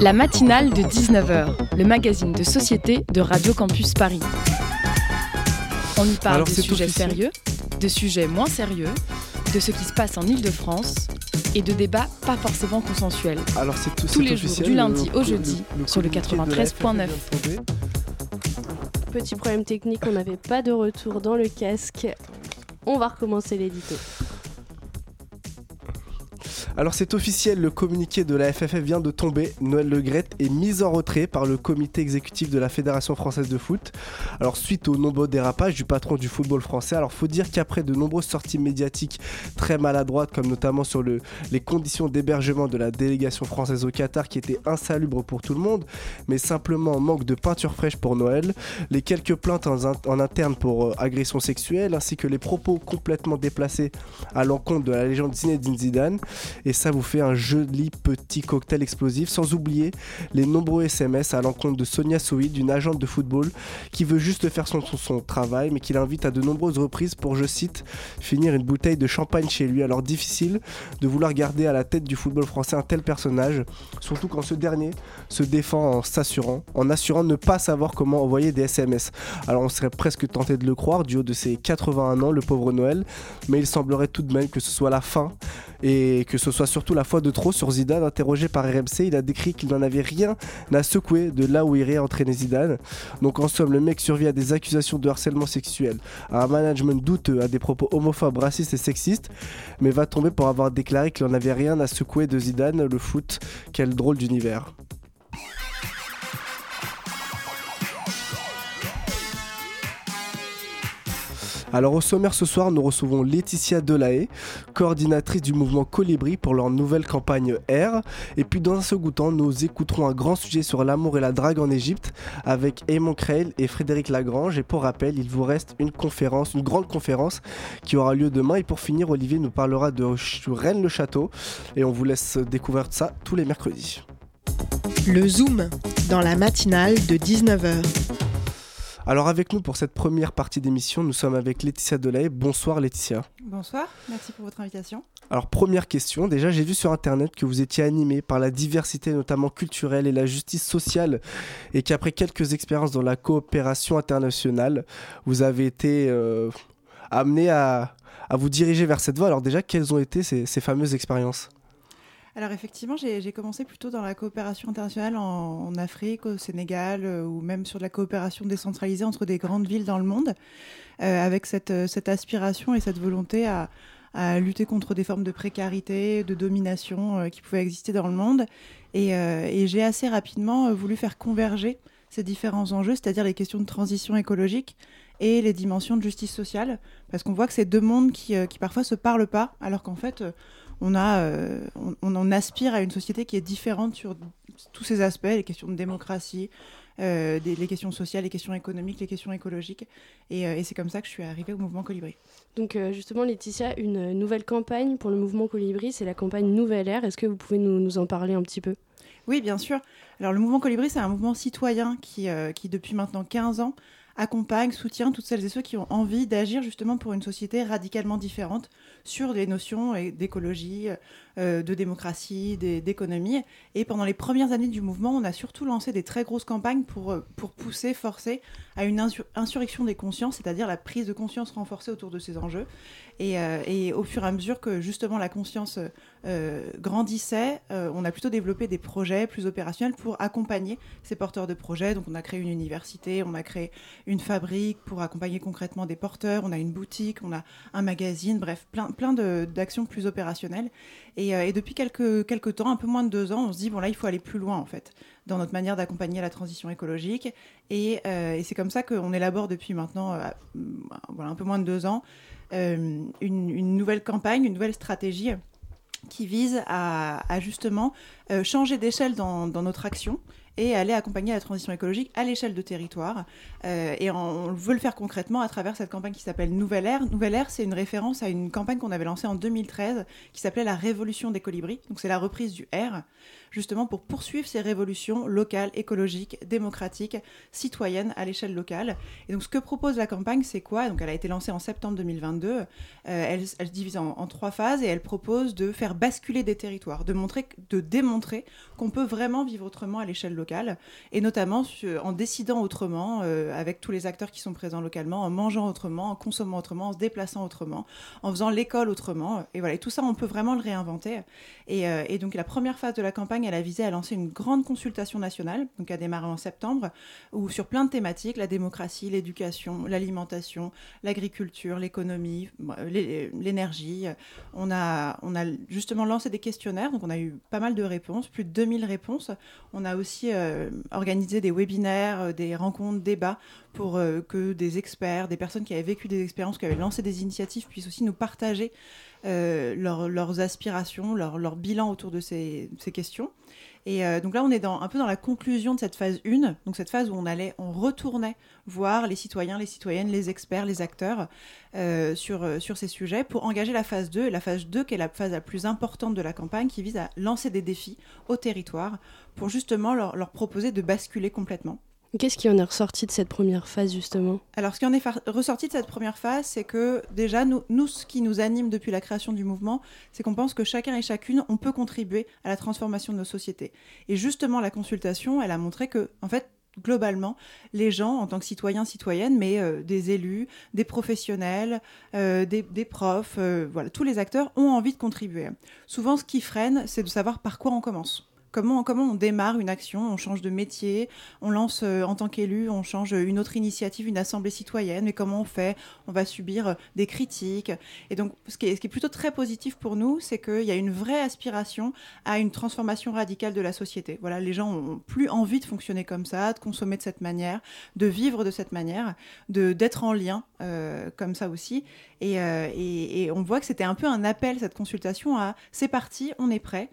La matinale de 19h, le magazine de société de Radio Campus Paris. On y parle Alors, de sujets sérieux, de sujets moins sérieux, de ce qui se passe en Ile-de-France et de débats pas forcément consensuels. Alors c'est tout- Tous les jours, du le- lundi au jeudi, le sur le communiqué de la FFF 93.9. vient de tomber. Petit problème technique, on n'avait pas de retour dans le casque. On va recommencer l'édito. Alors c'est officiel, le communiqué de la FFF vient de tomber. Noël Le est mis en retrait par le comité exécutif de la Fédération française de foot. Alors suite aux nombreux dérapages du patron du football français, alors faut dire qu'après de nombreuses sorties médiatiques très maladroites, comme notamment sur le, les conditions d'hébergement de la délégation française au Qatar qui étaient insalubres pour tout le monde, mais simplement en manque de peinture fraîche pour Noël, les quelques plaintes en, en interne pour euh, agression sexuelle, ainsi que les propos complètement déplacés à l'encontre de la légende Zinedine Zidane, et ça vous fait un joli petit cocktail explosif, sans oublier les nombreux SMS à l'encontre de Sonia Souid, une agente de football qui veut juste faire son, son, son travail, mais qui l'invite à de nombreuses reprises pour, je cite, finir une bouteille de champagne chez lui. Alors difficile de vouloir garder à la tête du football français un tel personnage, surtout quand ce dernier se défend en s'assurant, en assurant ne pas savoir comment envoyer des SMS. Alors on serait presque tenté de le croire, du haut de ses 81 ans, le pauvre Noël, mais il semblerait tout de même que ce soit la fin et que ce soit surtout la fois de trop sur Zidane. Interrogé par RMC, il a décrit qu'il n'en avait rien à secouer de là où irait entraîner Zidane. Donc en somme, le mec survit à des accusations de harcèlement sexuel, à un management douteux, à des propos homophobes, racistes et sexistes, mais va tomber pour avoir déclaré qu'il n'en avait rien à secouer de Zidane, le foot. Quel drôle d'univers. Alors au sommaire ce soir, nous recevons Laetitia Delahaye, coordinatrice du mouvement Colibri pour leur nouvelle campagne R. Et puis dans un second temps, nous écouterons un grand sujet sur l'amour et la drague en Égypte avec Eamon Creil et Frédéric Lagrange. Et pour rappel, il vous reste une conférence, une grande conférence qui aura lieu demain. Et pour finir, Olivier nous parlera de Ch- Rennes-le-Château. Et on vous laisse découvrir ça tous les mercredis. Le Zoom, dans la matinale de 19h. Alors avec nous pour cette première partie d'émission, nous sommes avec Laetitia Delahaye. Bonsoir Laetitia. Bonsoir, merci pour votre invitation. Alors première question, déjà j'ai vu sur internet que vous étiez animé par la diversité notamment culturelle et la justice sociale et qu'après quelques expériences dans la coopération internationale, vous avez été euh, amené à, à vous diriger vers cette voie. Alors déjà, quelles ont été ces, ces fameuses expériences? Alors effectivement, j'ai commencé plutôt dans la coopération internationale en, Afrique, au Sénégal, euh, ou même sur de la coopération décentralisée entre des grandes villes dans le monde, euh, avec cette, euh, cette aspiration et cette volonté à, lutter contre des formes de précarité, de domination qui pouvaient exister dans le monde. Et, j'ai assez rapidement voulu faire converger ces différents enjeux, c'est-à-dire les questions de transition écologique et les dimensions de justice sociale, parce qu'on voit que c'est deux mondes qui, qui parfois se parlent pas, alors qu'en fait, on, a, euh, on, on en aspire à une société qui est différente sur tous ces aspects, les questions de démocratie, euh, des- les questions sociales, les questions économiques, les questions écologiques. Et, euh, et c'est comme ça que je suis arrivée au mouvement Colibri. Donc euh, justement, Laetitia, une nouvelle campagne pour le mouvement Colibri, c'est la campagne Nouvelle Ère. Est-ce que vous pouvez nous, nous en parler un petit peu? Oui, bien sûr. Alors, le mouvement Colibri, c'est un mouvement citoyen qui, qui, depuis maintenant 15 ans, accompagne, soutient toutes celles et ceux qui ont envie d'agir justement pour une société radicalement différente sur des notions d'écologie, euh, de démocratie, d'é- d'économie. Et pendant les premières années du mouvement, on a surtout lancé des très grosses campagnes pour, euh, pousser, forcer à une insur- insurrection des consciences, c'est-à-dire la prise de conscience renforcée autour de ces enjeux. Et, euh, et au fur et à mesure que justement la conscience euh, grandissait, euh, on a plutôt développé des projets plus opérationnels pour accompagner ces porteurs de projets. Donc on a créé une université, on a créé une fabrique pour accompagner concrètement des porteurs, on a une boutique, on a un magazine, bref, plein, plein d'actions plus opérationnelles. Et, depuis quelques, quelques temps, un peu moins de deux ans, on se dit, bon là, il faut aller plus loin en fait dans notre manière d'accompagner la transition écologique. Et, c'est comme ça qu'on élabore depuis maintenant voilà, un peu moins de deux ans une, une nouvelle campagne, une nouvelle stratégie qui vise à, à justement euh, changer d'échelle dans, notre action et aller accompagner la transition écologique à l'échelle de territoire. Euh, et on, veut le faire concrètement à travers cette campagne qui s'appelle Nouvelle Ère. Nouvelle Ère, c'est une référence à une campagne qu'on avait lancée en 2013 qui s'appelait la Révolution des colibris. Donc c'est la reprise du R justement pour poursuivre ces révolutions locales, écologiques, démocratiques, citoyennes à l'échelle locale. Et donc ce que propose la campagne, c'est quoi? Donc elle a été lancée en septembre 2022. Euh, elle, se divise en, trois phases et elle propose de faire basculer des territoires, de, montrer, de démontrer qu'on peut vraiment vivre autrement à l'échelle locale, et notamment en décidant autrement euh, avec tous les acteurs qui sont présents localement, en mangeant autrement, en consommant autrement, en se déplaçant autrement, en faisant l'école autrement. Et voilà, et tout ça, on peut vraiment le réinventer. Et, euh, et donc la première phase de la campagne, elle a visé à lancer une grande consultation nationale, donc a démarré en septembre, où sur plein de thématiques, la démocratie, l'éducation, l'alimentation, l'agriculture, l'économie, l'énergie, on a, on a justement lancé des questionnaires, donc on a eu pas mal de réponses, plus de 2000 réponses. On a aussi euh, organisé des webinaires, euh, des rencontres, débats pour euh, que des experts, des personnes qui avaient vécu des expériences, qui avaient lancé des initiatives, puissent aussi nous partager euh, leurs aspirations, leur, bilan autour de ces, questions. Et euh, donc là, on est un peu dans la conclusion de cette phase 1, donc cette phase où on allait, on retournait voir les citoyens, les citoyennes, les experts, les acteurs euh, sur, ces sujets pour engager la phase 2. la phase 2, qui est la phase la plus importante de la campagne, qui vise à lancer des défis au territoire pour justement leur proposer de basculer complètement. Qu'est-ce qui en est ressorti de cette première phase justement? Alors ce qui en est ressorti de cette première phase, c'est que déjà nous, ce qui nous anime depuis la création du mouvement, c'est qu'on pense que chacun et chacune, on peut contribuer à la transformation de nos sociétés. Et justement la consultation, elle a montré que en fait globalement, les gens, en tant que citoyens, citoyennes, mais euh, des élus, des professionnels, euh, des, profs, euh, voilà, tous les acteurs ont envie de contribuer. Souvent, ce qui freine, c'est de savoir par quoi on commence. Comment, comment on démarre une action, on change de métier, on lance euh, en tant qu'élu, on change une autre initiative, une assemblée citoyenne, mais comment on fait? On va subir euh, des critiques. Et donc, ce qui est, plutôt très positif pour nous, c'est qu'il y a une vraie aspiration à une transformation radicale de la société. Voilà, les gens ont plus envie de fonctionner comme ça, de consommer de cette manière, de vivre de cette manière, de d'être en lien euh, comme ça aussi. Et, et, on voit que c'était un peu un appel, cette consultation, à c'est parti, on est prêt,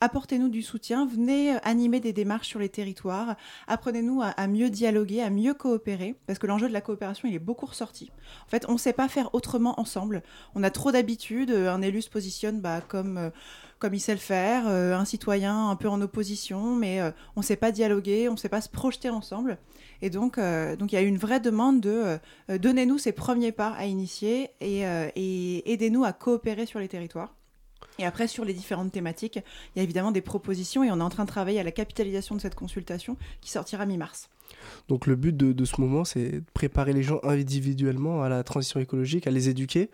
apportez-nous du soutien, venez euh, animer des démarches sur les territoires, apprenez-nous à, mieux dialoguer, à mieux coopérer, parce que l'enjeu de la coopération, il est beaucoup ressorti. En fait, on ne sait pas faire autrement ensemble. On a trop d'habitude, euh, un élu se positionne bah, comme... Euh, comme il sait le faire, un citoyen un peu en opposition, mais on ne sait pas dialoguer, on ne sait pas se projeter ensemble. Et donc, donc il y a une vraie demande de donnez-nous ces premiers pas à initier et, et aidez-nous à coopérer sur les territoires. Et après, sur les différentes thématiques, il y a évidemment des propositions et on est en train de travailler à la capitalisation de cette consultation qui sortira mi-mars. Donc le but de, de ce moment, c'est de préparer les gens individuellement à la transition écologique, à les éduquer,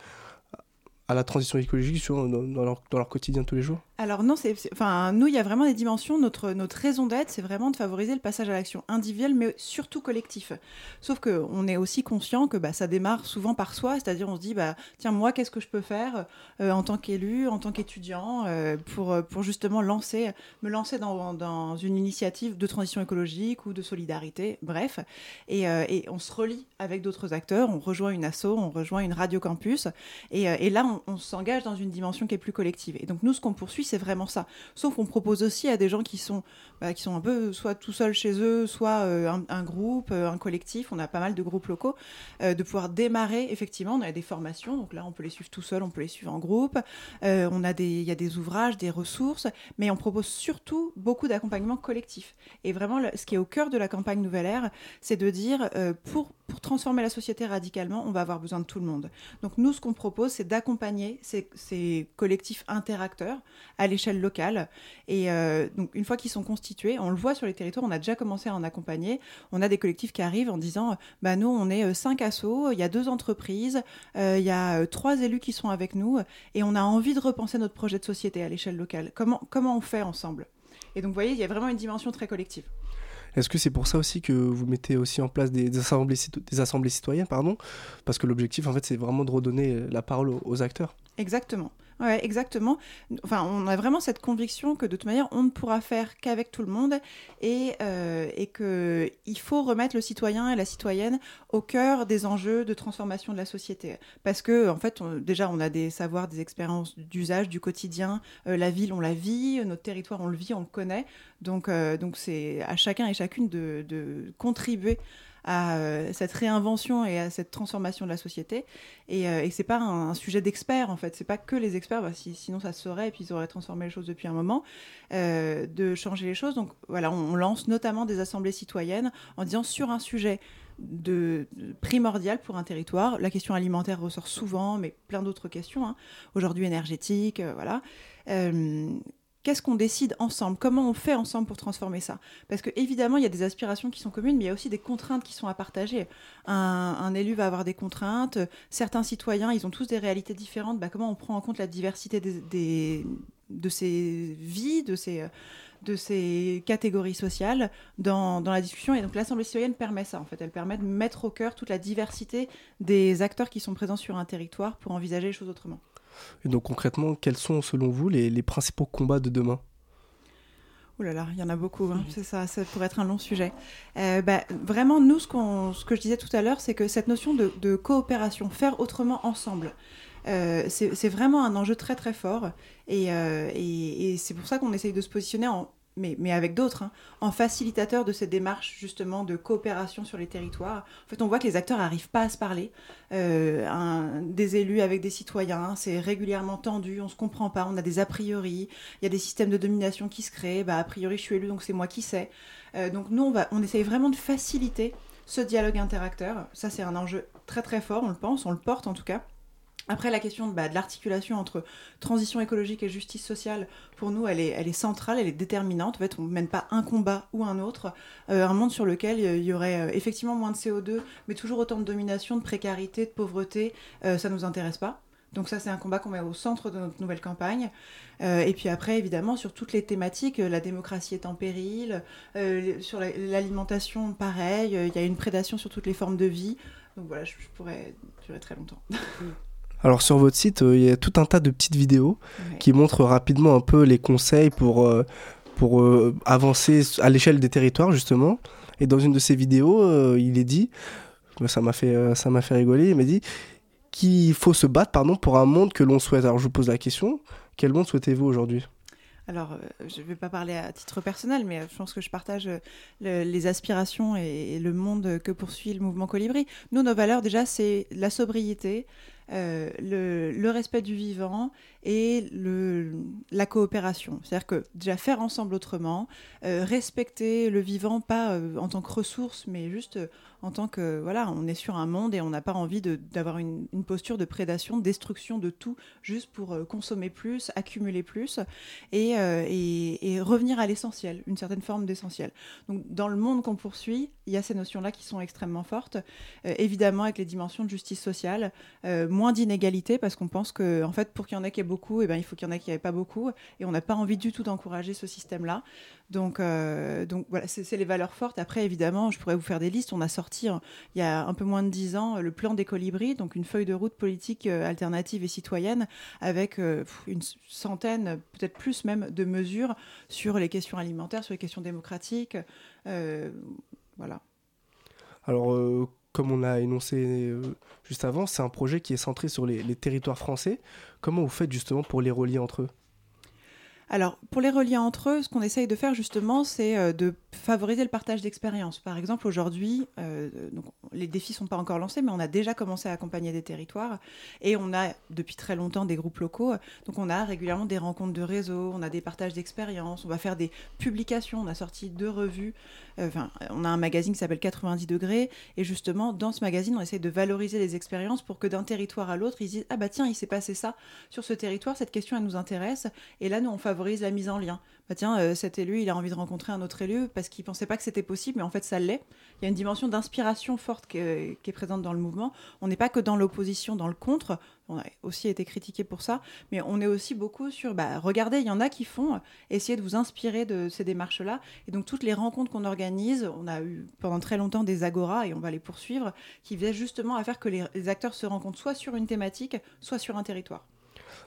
à la transition écologique dans, leur, dans leur quotidien tous les jours alors non, c'est, enfin, nous, il y a vraiment des dimensions. Notre, notre raison d'être, c'est vraiment de favoriser le passage à l'action individuelle, mais surtout collectif. Sauf qu'on est aussi conscient que bah, ça démarre souvent par soi, c'est-à-dire on se dit, bah, tiens, moi, qu'est-ce que je peux faire euh, en tant qu'élu, en tant qu'étudiant, euh, pour, pour justement lancer, me lancer dans, dans, une initiative de transition écologique ou de solidarité, bref. Et, euh, et on se relie avec d'autres acteurs, on rejoint une asso, on rejoint une radio campus, et, et là, on, on s'engage dans une dimension qui est plus collective. Et donc nous, ce qu'on poursuit, c'est vraiment ça. Sauf qu'on propose aussi à des gens qui sont, bah, qui sont un peu soit tout seuls chez eux, soit euh, un, groupe, euh, un collectif. On a pas mal de groupes locaux, euh, de pouvoir démarrer. Effectivement, on a des formations. Donc là, on peut les suivre tout seul, on peut les suivre en groupe. on a des, il y a des ouvrages, des ressources, mais on propose surtout beaucoup d'accompagnement collectif. Et vraiment, ce qui est au cœur de la campagne Nouvelle Ère, c'est de dire pour pour transformer la société radicalement, on va avoir besoin de tout le monde. Donc nous, ce qu'on propose, c'est d'accompagner ces, collectifs interacteurs à l'échelle locale. Et donc une fois qu'ils sont constitués, on le voit sur les territoires, on a déjà commencé à en accompagner. On a des collectifs qui arrivent en disant, bah nous, on est euh, cinq assos, il y a deux entreprises, euh, il y a trois élus qui sont avec nous, et on a envie de repenser notre projet de société à l'échelle locale. Comment, on fait ensemble? Et donc vous voyez, il y a vraiment une dimension très collective. Est-ce que c'est pour ça aussi que vous mettez aussi en place des, assemblées, des assemblées citoyennes pardon? Parce que l'objectif, en fait, c'est vraiment de redonner la parole aux, acteurs. Exactement. Ouais, exactement. Enfin, on a vraiment cette conviction que de toute manière, on ne pourra faire qu'avec tout le monde et, euh, et qu'il faut remettre le citoyen et la citoyenne au cœur des enjeux de transformation de la société. Parce que, en fait, déjà, on a des savoirs, des expériences d'usage du quotidien. Euh, la ville, on la vit, notre territoire, on le vit, on le connaît. Donc, euh, donc c'est à chacun et chacune de, de contribuer à euh, cette réinvention et à cette transformation de la société. Et, euh, et c'est pas un, sujet d'experts, en fait. C'est pas que les experts, bah, sinon ça se serait, et puis ils auraient transformé les choses depuis un moment, euh, de changer les choses. Donc voilà, on, lance notamment des assemblées citoyennes en disant sur un sujet de, primordial pour un territoire. La question alimentaire ressort souvent, mais plein d'autres questions. Hein. Aujourd'hui énergétique, voilà qu'est-ce qu'on décide ensemble? Comment on fait ensemble pour transformer ça? Parce que évidemment, il y a des aspirations qui sont communes, mais il y a aussi des contraintes qui sont à partager. Un, élu va avoir des contraintes. Certains citoyens, ils ont tous des réalités différentes. Bah, comment on prend en compte la diversité des, de ces vies, de ces, de ces catégories sociales dans, dans la discussion? Et donc l'Assemblée citoyenne permet ça, en fait. Elle permet de mettre au cœur toute la diversité des acteurs qui sont présents sur un territoire pour envisager les choses autrement. Et donc concrètement, quels sont selon vous les, principaux combats de demain? Ouh là là, il y en a beaucoup, hein. c'est ça, ça pourrait être un long sujet. Euh, bah, vraiment, nous, ce, ce, que je disais tout à l'heure, c'est que cette notion de, coopération, faire autrement ensemble, euh, c'est vraiment un enjeu très très fort. Euh, et, et c'est pour ça qu'on essaye de se positionner en mais, avec d'autres, hein, en facilitateur de cette démarche justement de coopération sur les territoires. En fait, on voit que les acteurs n'arrivent pas à se parler. Euh, des élus avec des citoyens, c'est régulièrement tendu, on ne se comprend pas, on a des a priori, il y a des systèmes de domination qui se créent, bah, a priori je suis élu donc c'est moi qui sais. Euh, donc nous, on, va, on essaye vraiment de faciliter ce dialogue interacteur. Ça, c'est un enjeu très très fort, on le pense, on le porte en tout cas. Après, la question bah, de, l'articulation entre transition écologique et justice sociale, pour nous, elle est, elle est centrale, elle est déterminante. En fait, on ne mène pas un combat ou un autre. Euh, un monde sur lequel il y aurait euh, effectivement moins de CO2, mais toujours autant de domination, de précarité, de pauvreté, euh, ça ne nous intéresse pas. Donc ça, c'est un combat qu'on met au centre de notre nouvelle campagne. et puis après, évidemment, sur toutes les thématiques, la démocratie est en péril, sur l'alimentation, pareil, il y a une prédation sur toutes les formes de vie. Donc voilà, je pourrais durer très longtemps. Alors sur votre site, euh, il y a tout un tas de petites vidéos qui montrent rapidement un peu les conseils pour, euh, pour euh, avancer à l'échelle des territoires justement. Et dans une de ces vidéos, il est dit, ça m'a fait, ça m'a fait rigoler, il m'a dit qu'il faut se battre pardon, pour un monde que l'on souhaite. Alors je vous pose la question, quel monde souhaitez-vous aujourd'hui? Alors, je ne vais pas parler à titre personnel, mais je pense que je partage les aspirations et, le monde que poursuit le mouvement Colibri. Nous, nos valeurs, déjà, c'est la sobriété, euh, le, respect du vivant et la coopération. C'est-à-dire que déjà faire ensemble autrement, euh, respecter le vivant pas euh, en tant que ressource, mais juste en tant que voilà, on est sur un monde et on n'a pas envie d'avoir une, posture de prédation, de destruction de tout, juste pour consommer plus, accumuler plus et, et, revenir à l'essentiel, une certaine forme d'essentiel. Donc dans le monde qu'on poursuit, il y a ces notions-là qui sont extrêmement fortes, évidemment avec les dimensions de justice sociale moins d'inégalités parce qu'on pense que, en fait, pour qu'il y en ait qui ait beaucoup, eh ben, il faut qu'il y en ait qui n'aient pas beaucoup. Et on n'a pas envie du tout d'encourager ce système-là. Donc, euh, donc voilà, c'est les valeurs fortes. Après, évidemment, je pourrais vous faire des listes. On a sorti, hein, il y a un peu moins de dix ans, le plan des colibris, donc une feuille de route politique euh, alternative et citoyenne avec euh, une centaine, peut-être plus même, de mesures sur les questions alimentaires, sur les questions démocratiques. voilà. Alors, comme on a énoncé juste avant, c'est un projet qui est centré sur les territoires français. Comment vous faites justement pour les relier entre eux? Alors, pour les relier entre eux, ce qu'on essaye de faire justement, c'est euh, de favoriser le partage d'expériences. Par exemple, aujourd'hui, euh, les défis ne sont pas encore lancés, mais on a déjà commencé à accompagner des territoires et on a depuis très longtemps des groupes locaux. Donc, on a régulièrement des rencontres de réseau, on a des partages d'expériences, on va faire des publications. On a sorti deux revues. Euh, on a un magazine qui s'appelle 90 degrés et justement, dans ce magazine, on essaye de valoriser les expériences pour que d'un territoire à l'autre, ils disent ah bah tiens, il s'est passé ça sur ce territoire, cette question elle nous intéresse. Et là, nous on favorise la mise en lien. Bah tiens, euh, cet élu, il a envie de rencontrer un autre élu parce qu'il pensait pas que c'était possible, mais en fait ça l'est. Il y a une dimension d'inspiration forte qui est, présente dans le mouvement. On n'est pas que dans l'opposition, dans le contre. On a aussi été critiqué pour ça, mais on est aussi beaucoup sur, bah, regardez, il y en a qui font, essayer de vous inspirer de ces démarches-là. Et donc toutes les rencontres qu'on organise, on a eu pendant très longtemps des agoras et on va les poursuivre, qui visaient justement à faire que les acteurs se rencontrent soit sur une thématique, soit sur un territoire.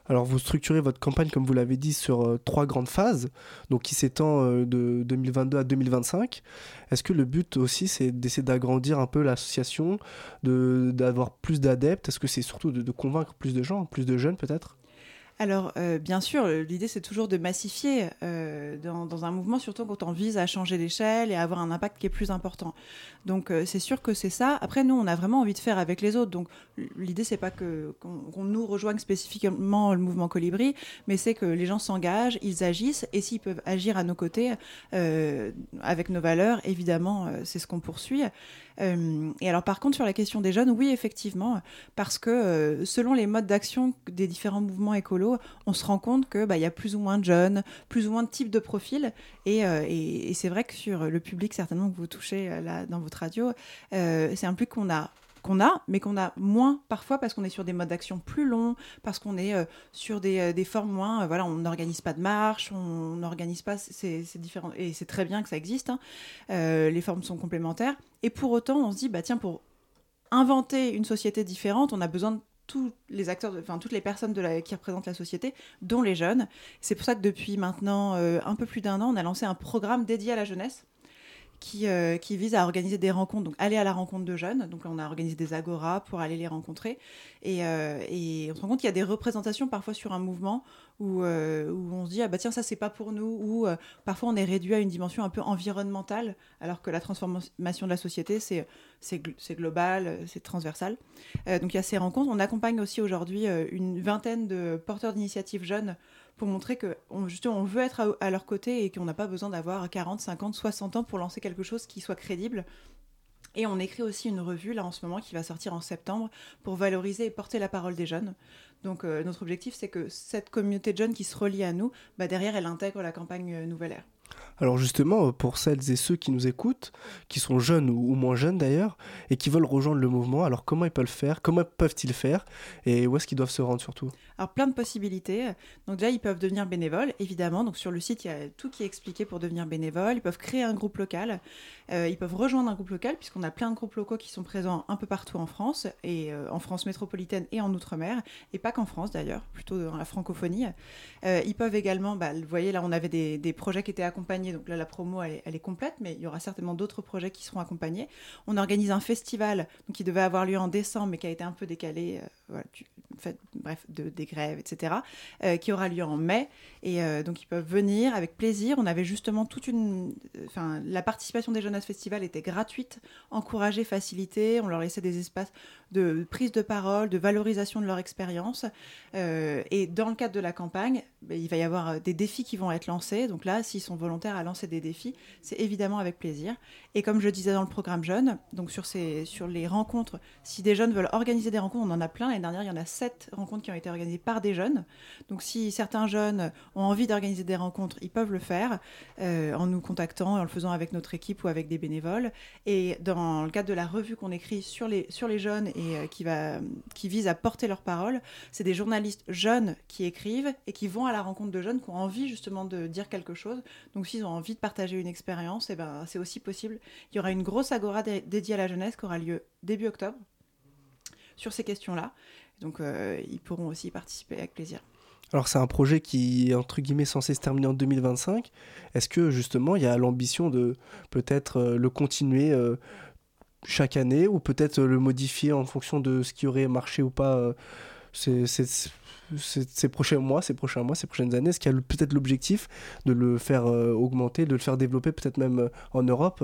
Alors vous structurez votre campagne, comme vous l'avez dit, sur euh, trois grandes phases, donc qui s'étend euh, de 2022 à 2025. Est-ce que le but aussi, c'est d'essayer d'agrandir un peu l'association, d'avoir plus d'adeptes? Est-ce que c'est surtout de, de, convaincre plus de gens, plus de jeunes peut-être? Alors, euh, bien sûr, l'idée, c'est toujours de massifier euh, dans, un mouvement, surtout quand on vise à changer l'échelle et à avoir un impact qui est plus important. Donc, euh, c'est sûr que c'est ça. Après, nous, on a vraiment envie de faire avec les autres. Donc, l'idée, c'est pas qu'on nous rejoigne spécifiquement le mouvement Colibri, mais c'est que les gens s'engagent, ils agissent, et s'ils peuvent agir à nos côtés, avec nos valeurs, évidemment, c'est ce qu'on poursuit. et alors, par contre, sur la question des jeunes, oui, effectivement, parce que selon les modes d'action des différents mouvements écolos, on se rend compte qu'il bah, y a plus ou moins de jeunes, plus ou moins de types de profils. Euh, et, c'est vrai que sur le public, certainement que vous touchez euh, là dans votre radio, euh, c'est un public qu'on a qu'on a, mais qu'on a moins parfois parce qu'on est sur des modes d'action plus longs, parce qu'on est sur des, formes moins. voilà, on n'organise pas de marche, on n'organise pas. C'est différent et c'est très bien que ça existe. Hein. les formes sont complémentaires. Et pour autant, on se dit, bah tiens, pour inventer une société différente, on a besoin de tous les acteurs, enfin toutes les personnes qui représentent la société, dont les jeunes. C'est pour ça que depuis maintenant euh, un peu plus d'un an, on a lancé un programme dédié à la jeunesse qui, euh, qui, vise à organiser des rencontres, donc aller à la rencontre de jeunes. Donc on a organisé des agoras pour aller les rencontrer. Et, euh, et on se rend compte qu'il y a des représentations parfois sur un mouvement où, euh, on se dit, ah bah tiens, ça c'est pas pour nous, ou parfois on est réduit à une dimension un peu environnementale, alors que la transformation de la société, c'est, c'est, global, c'est transversal. donc il y a ces rencontres. On accompagne aussi aujourd'hui une vingtaine de porteurs d'initiatives jeunes pour montrer que on, justement on veut être à, leur côté et qu'on n'a pas besoin d'avoir 40, 50, 60 ans pour lancer quelque chose qui soit crédible. Et on écrit aussi une revue là en ce moment qui va sortir en septembre pour valoriser et porter la parole des jeunes. Donc euh, notre objectif c'est que cette communauté de jeunes qui se relie à nous, bah, derrière elle intègre la campagne euh, Nouvelle Ère. Alors justement, pour celles et ceux qui nous écoutent, qui sont jeunes ou, moins jeunes d'ailleurs, et qui veulent rejoindre le mouvement, alors comment ils peuvent le faire Comment peuvent-ils faire Et où est-ce qu'ils doivent se rendre surtout? Alors plein de possibilités. Donc déjà, ils peuvent devenir bénévoles, évidemment. Donc sur le site, il y a tout qui est expliqué pour devenir bénévole. Ils peuvent créer un groupe local. Euh, ils peuvent rejoindre un groupe local, puisqu'on a plein de groupes locaux qui sont présents un peu partout en France, et euh, en France métropolitaine et en Outre-mer, et pas qu'en France d'ailleurs, plutôt dans la francophonie. Euh, ils peuvent également, bah, vous voyez là, on avait des, des projets qui étaient donc là, la promo, elle est, complète, mais il y aura certainement d'autres projets qui seront accompagnés. On organise un festival qui devait avoir lieu en décembre, mais qui a été un peu décalé, euh, bref, de, des grèves, etc., euh, qui aura lieu en mai. Et euh, donc, ils peuvent venir avec plaisir. On avait justement toute une. Enfin, la participation des jeunes à ce festival était gratuite, encouragée, facilitée. On leur laissait des espaces de prise de parole, de valorisation de leur expérience. et dans le cadre de la campagne, ben, il va y avoir des défis qui vont être lancés. Donc là, s'ils sont volontaires, à lancer des défis, c'est évidemment avec plaisir. Et comme je disais dans le programme Jeunes, donc sur, ces, sur les rencontres, si des jeunes veulent organiser des rencontres, on en a plein. L'année dernière, il y en a sept rencontres qui ont été organisées par des jeunes. Donc si certains jeunes ont envie d'organiser des rencontres, ils peuvent le faire euh, en nous contactant, en le faisant avec notre équipe ou avec des bénévoles. Et dans le cadre de la revue qu'on écrit sur les, sur les jeunes et euh, qui, va, qui vise à porter leur parole, c'est des journalistes jeunes qui écrivent et qui vont à la rencontre de jeunes qui ont envie justement de dire quelque chose. Donc s'ils ont envie de partager une expérience, eh ben, c'est aussi possible. Il y aura une grosse agora dédiée à la jeunesse qui aura lieu début octobre sur ces questions-là. Donc euh, ils pourront aussi participer avec plaisir. Alors c'est un projet qui est entre guillemets censé se terminer en 2025. Est-ce que justement il y a l'ambition de peut-être euh, le continuer euh, chaque année ou peut-être le modifier en fonction de ce qui aurait marché ou pas ces, prochains mois, ces prochains mois, ces prochaines années? Est-ce qu'il y a peut-être l'objectif de le faire augmenter, de le faire développer peut-être même en Europe,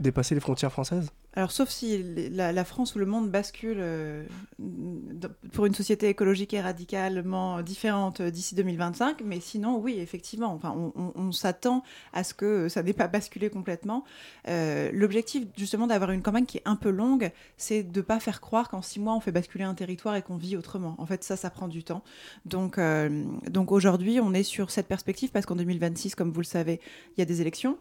dépasser les frontières françaises alors, sauf si la, France ou le monde bascule euh, pour une société écologique et radicalement différente d'ici 2025, mais sinon, oui, effectivement, enfin, on, s'attend à ce que ça n'ait pas basculé complètement. Euh, l'objectif, justement, d'avoir une campagne qui est un peu longue, c'est de ne pas faire croire qu'en six mois, on fait basculer un territoire et qu'on vit autrement. En fait, ça, ça prend du temps. Donc, euh, donc aujourd'hui, on est sur cette perspective parce qu'en 2026, comme vous le savez, il y a des élections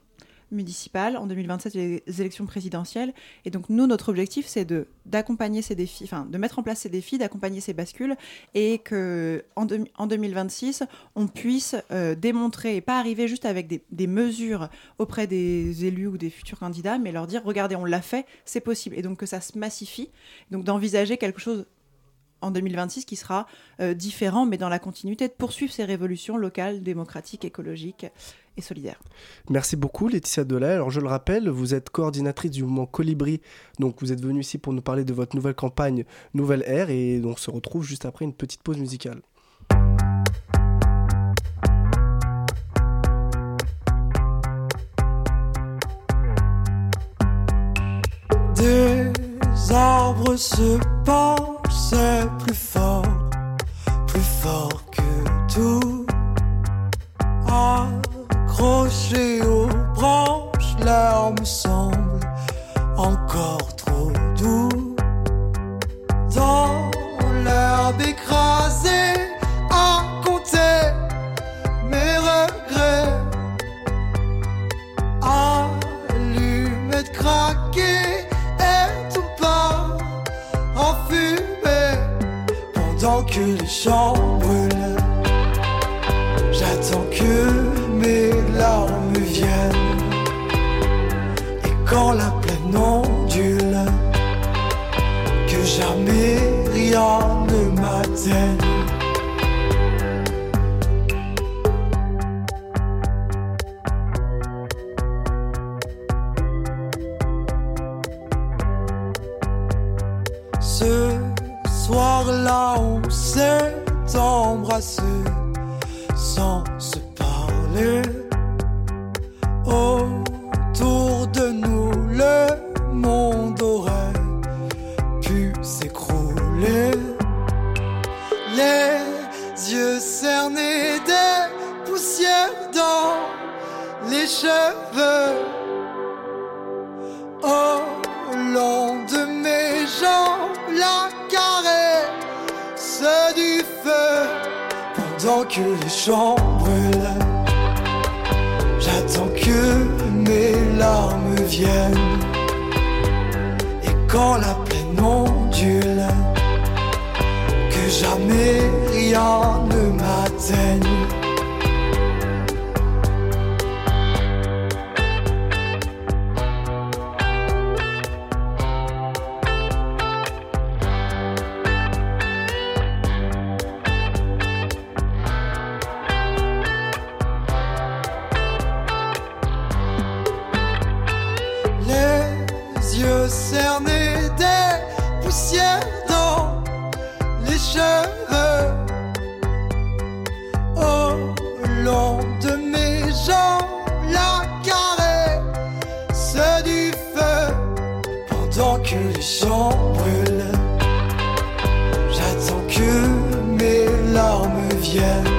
municipales. En 2027, les élections présidentielles. Et donc, nous, notre objectif, c'est de, d'accompagner ces défis, enfin, de mettre en place ces défis, d'accompagner ces bascules et que en, en 2026, on puisse euh, démontrer et pas arriver juste avec des, des, mesures auprès des élus ou des futurs candidats, mais leur dire, regardez, on l'a fait, c'est possible. Et donc, que ça se massifie. Donc, d'envisager quelque chose en 2026 qui sera différent, mais dans la continuité de poursuivre ces révolutions locales, démocratiques, écologiques et solidaires. Merci beaucoup Laetitia Delay. Alors je le rappelle, vous êtes coordinatrice du mouvement Colibri, donc vous êtes venue ici pour nous parler de votre nouvelle campagne Nouvelle Ère et on se retrouve juste après une petite pause musicale. Des arbres se penchent, c'est plus fort, plus fort que tout. Accroché aux branches, l'air me semble encore trop doux. Dans l'herbe écrasée, à compter mes regrets. Allumettes craquer et tout part en fumée pendant que les champs brûlent. Quand la plaine ondule, que jamais rien ne m'atteigne. Que les champs brûlent. J'attends que mes larmes viennent. Et quand la plaine ondule, que jamais rien cheveux. Au long de mes jambes, la caresse du feu. Pendant que les champs brûlent, j'attends que mes larmes viennent.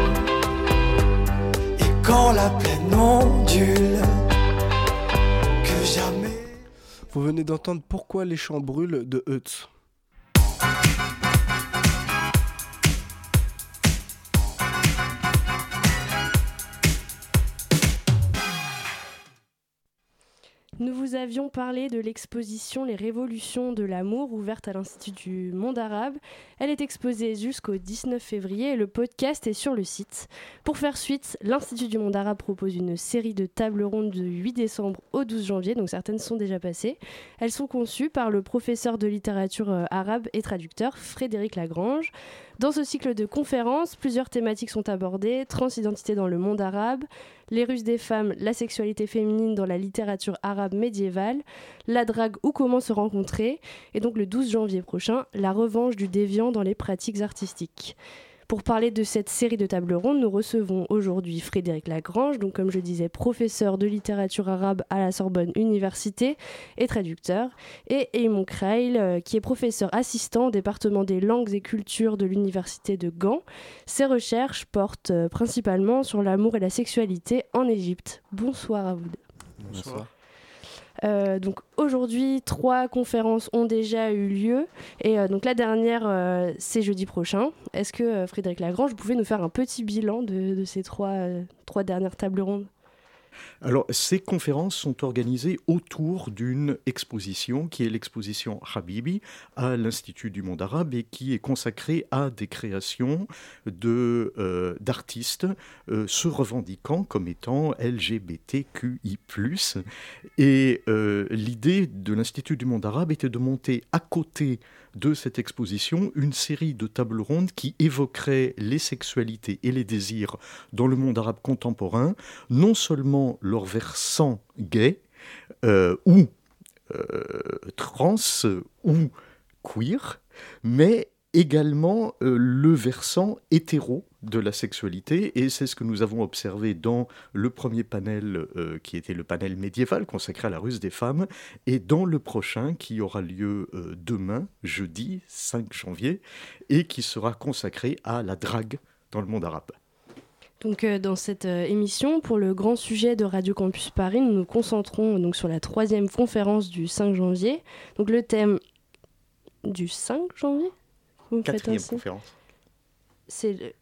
Et quand la plaine ondule, que jamais. Vous venez d'entendre Pourquoi les champs brûlent de Eutz. Nous vous avions parlé de l'exposition Les Révolutions de l'amour ouverte à l'Institut du Monde Arabe. Elle est exposée jusqu'au 19 février et le podcast est sur le site. Pour faire suite, l'Institut du Monde Arabe propose une série de tables rondes du 8 décembre au 12 janvier, donc certaines sont déjà passées. Elles sont conçues par le professeur de littérature euh, arabe et traducteur Frédéric Lagrange. Dans ce cycle de conférences, plusieurs thématiques sont abordées transidentité dans le monde arabe, les Russes des femmes, la sexualité féminine dans la littérature arabe médiévale, la drague ou comment se rencontrer, et donc le 12 janvier prochain, la revanche du déviant dans les pratiques artistiques. Pour parler de cette série de tables rondes, nous recevons aujourd'hui Frédéric Lagrange, donc comme je disais, professeur de littérature arabe à la Sorbonne Université et traducteur, et Eamon Kreil, euh, qui est professeur assistant au département des langues et cultures de l'Université de Gand. Ses recherches portent euh, principalement sur l'amour et la sexualité en Égypte. Bonsoir à vous deux. Bonsoir. Euh, donc aujourd'hui, trois conférences ont déjà eu lieu et euh, donc la dernière, euh, c'est jeudi prochain. Est-ce que Frédéric Lagrange, vous pouvez nous faire un petit bilan de, ces trois dernières tables rondes? Alors, ces conférences sont organisées autour d'une exposition qui est l'exposition Habibi à l'Institut du monde arabe et qui est consacrée à des créations euh, d'artistes euh, se revendiquant comme étant LGBTQI. Et euh, l'idée de l'Institut du monde arabe était de monter à côté de cette exposition une série de tables rondes qui évoqueraient les sexualités et les désirs dans le monde arabe contemporain, non seulement leur versant gay euh, ou euh, trans ou queer, mais également euh, le versant hétéro de la sexualité, et c'est ce que nous avons observé dans le premier panel euh, qui était le panel médiéval consacré à la ruse des femmes, et dans le prochain qui aura lieu euh, demain, jeudi 5 janvier, et qui sera consacré à la drague dans le monde arabe. Donc, dans cette émission, pour le grand sujet de Radio Campus Paris, nous nous concentrons donc sur la troisième conférence du 5 janvier. Donc, le thème du 5 janvier? Vous me Quatrième conférence. C'est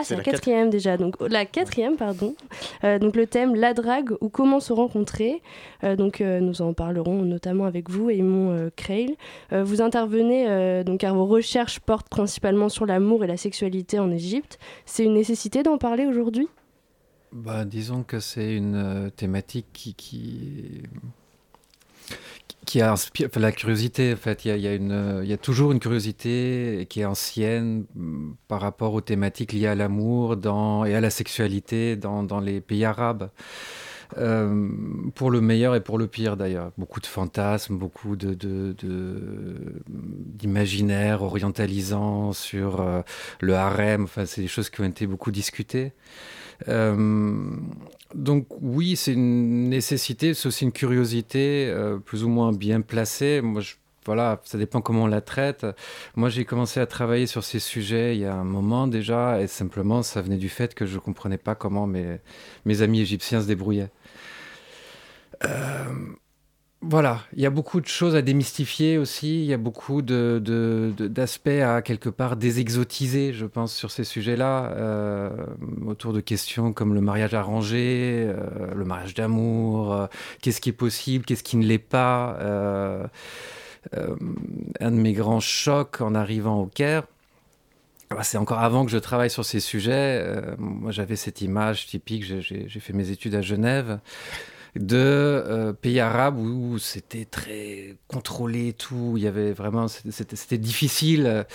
ah, c'est la, quatrième déjà. Donc la quatrième, pardon. Euh, donc le thème la drague ou comment se rencontrer. Euh, donc euh, nous en parlerons notamment avec vous, Eamon Creil. vous intervenez donc car vos recherches portent principalement sur l'amour et la sexualité en Égypte. C'est une nécessité d'en parler aujourd'hui? Bah, disons que c'est une thématique qui, qui qui a la curiosité, en fait, il y a, une, il y a toujours une curiosité qui est ancienne mm, par rapport aux thématiques liées à l'amour et à la sexualité dans, dans les pays arabes. Euh, pour le meilleur et pour le pire d'ailleurs. Beaucoup de fantasmes, beaucoup de, d'imaginaires orientalisants sur euh, le harem. Enfin, c'est des choses qui ont été beaucoup discutées. Euh, donc oui, c'est une nécessité, c'est aussi une curiosité euh, plus ou moins bien placée. Moi, voilà, ça dépend comment on la traite. Moi, j'ai commencé à travailler sur ces sujets il y a un moment déjà, et simplement, ça venait du fait que je ne comprenais pas comment mes, mes amis égyptiens se débrouillaient. Euh, voilà, il y a beaucoup de choses à démystifier aussi, il y a beaucoup d'aspects à quelque part désexotiser, je pense, sur ces sujets-là, euh, autour de questions comme le mariage arrangé, euh, le mariage d'amour, euh, qu'est-ce qui est possible, qu'est-ce qui ne l'est pas. un de mes grands chocs en arrivant au Caire, ah, c'est encore avant que je travaille sur ces sujets. moi, j'avais cette image typique. J'ai fait mes études à Genève de euh, pays arabes où c'était très contrôlé tout. Il y avait vraiment, c'était difficile.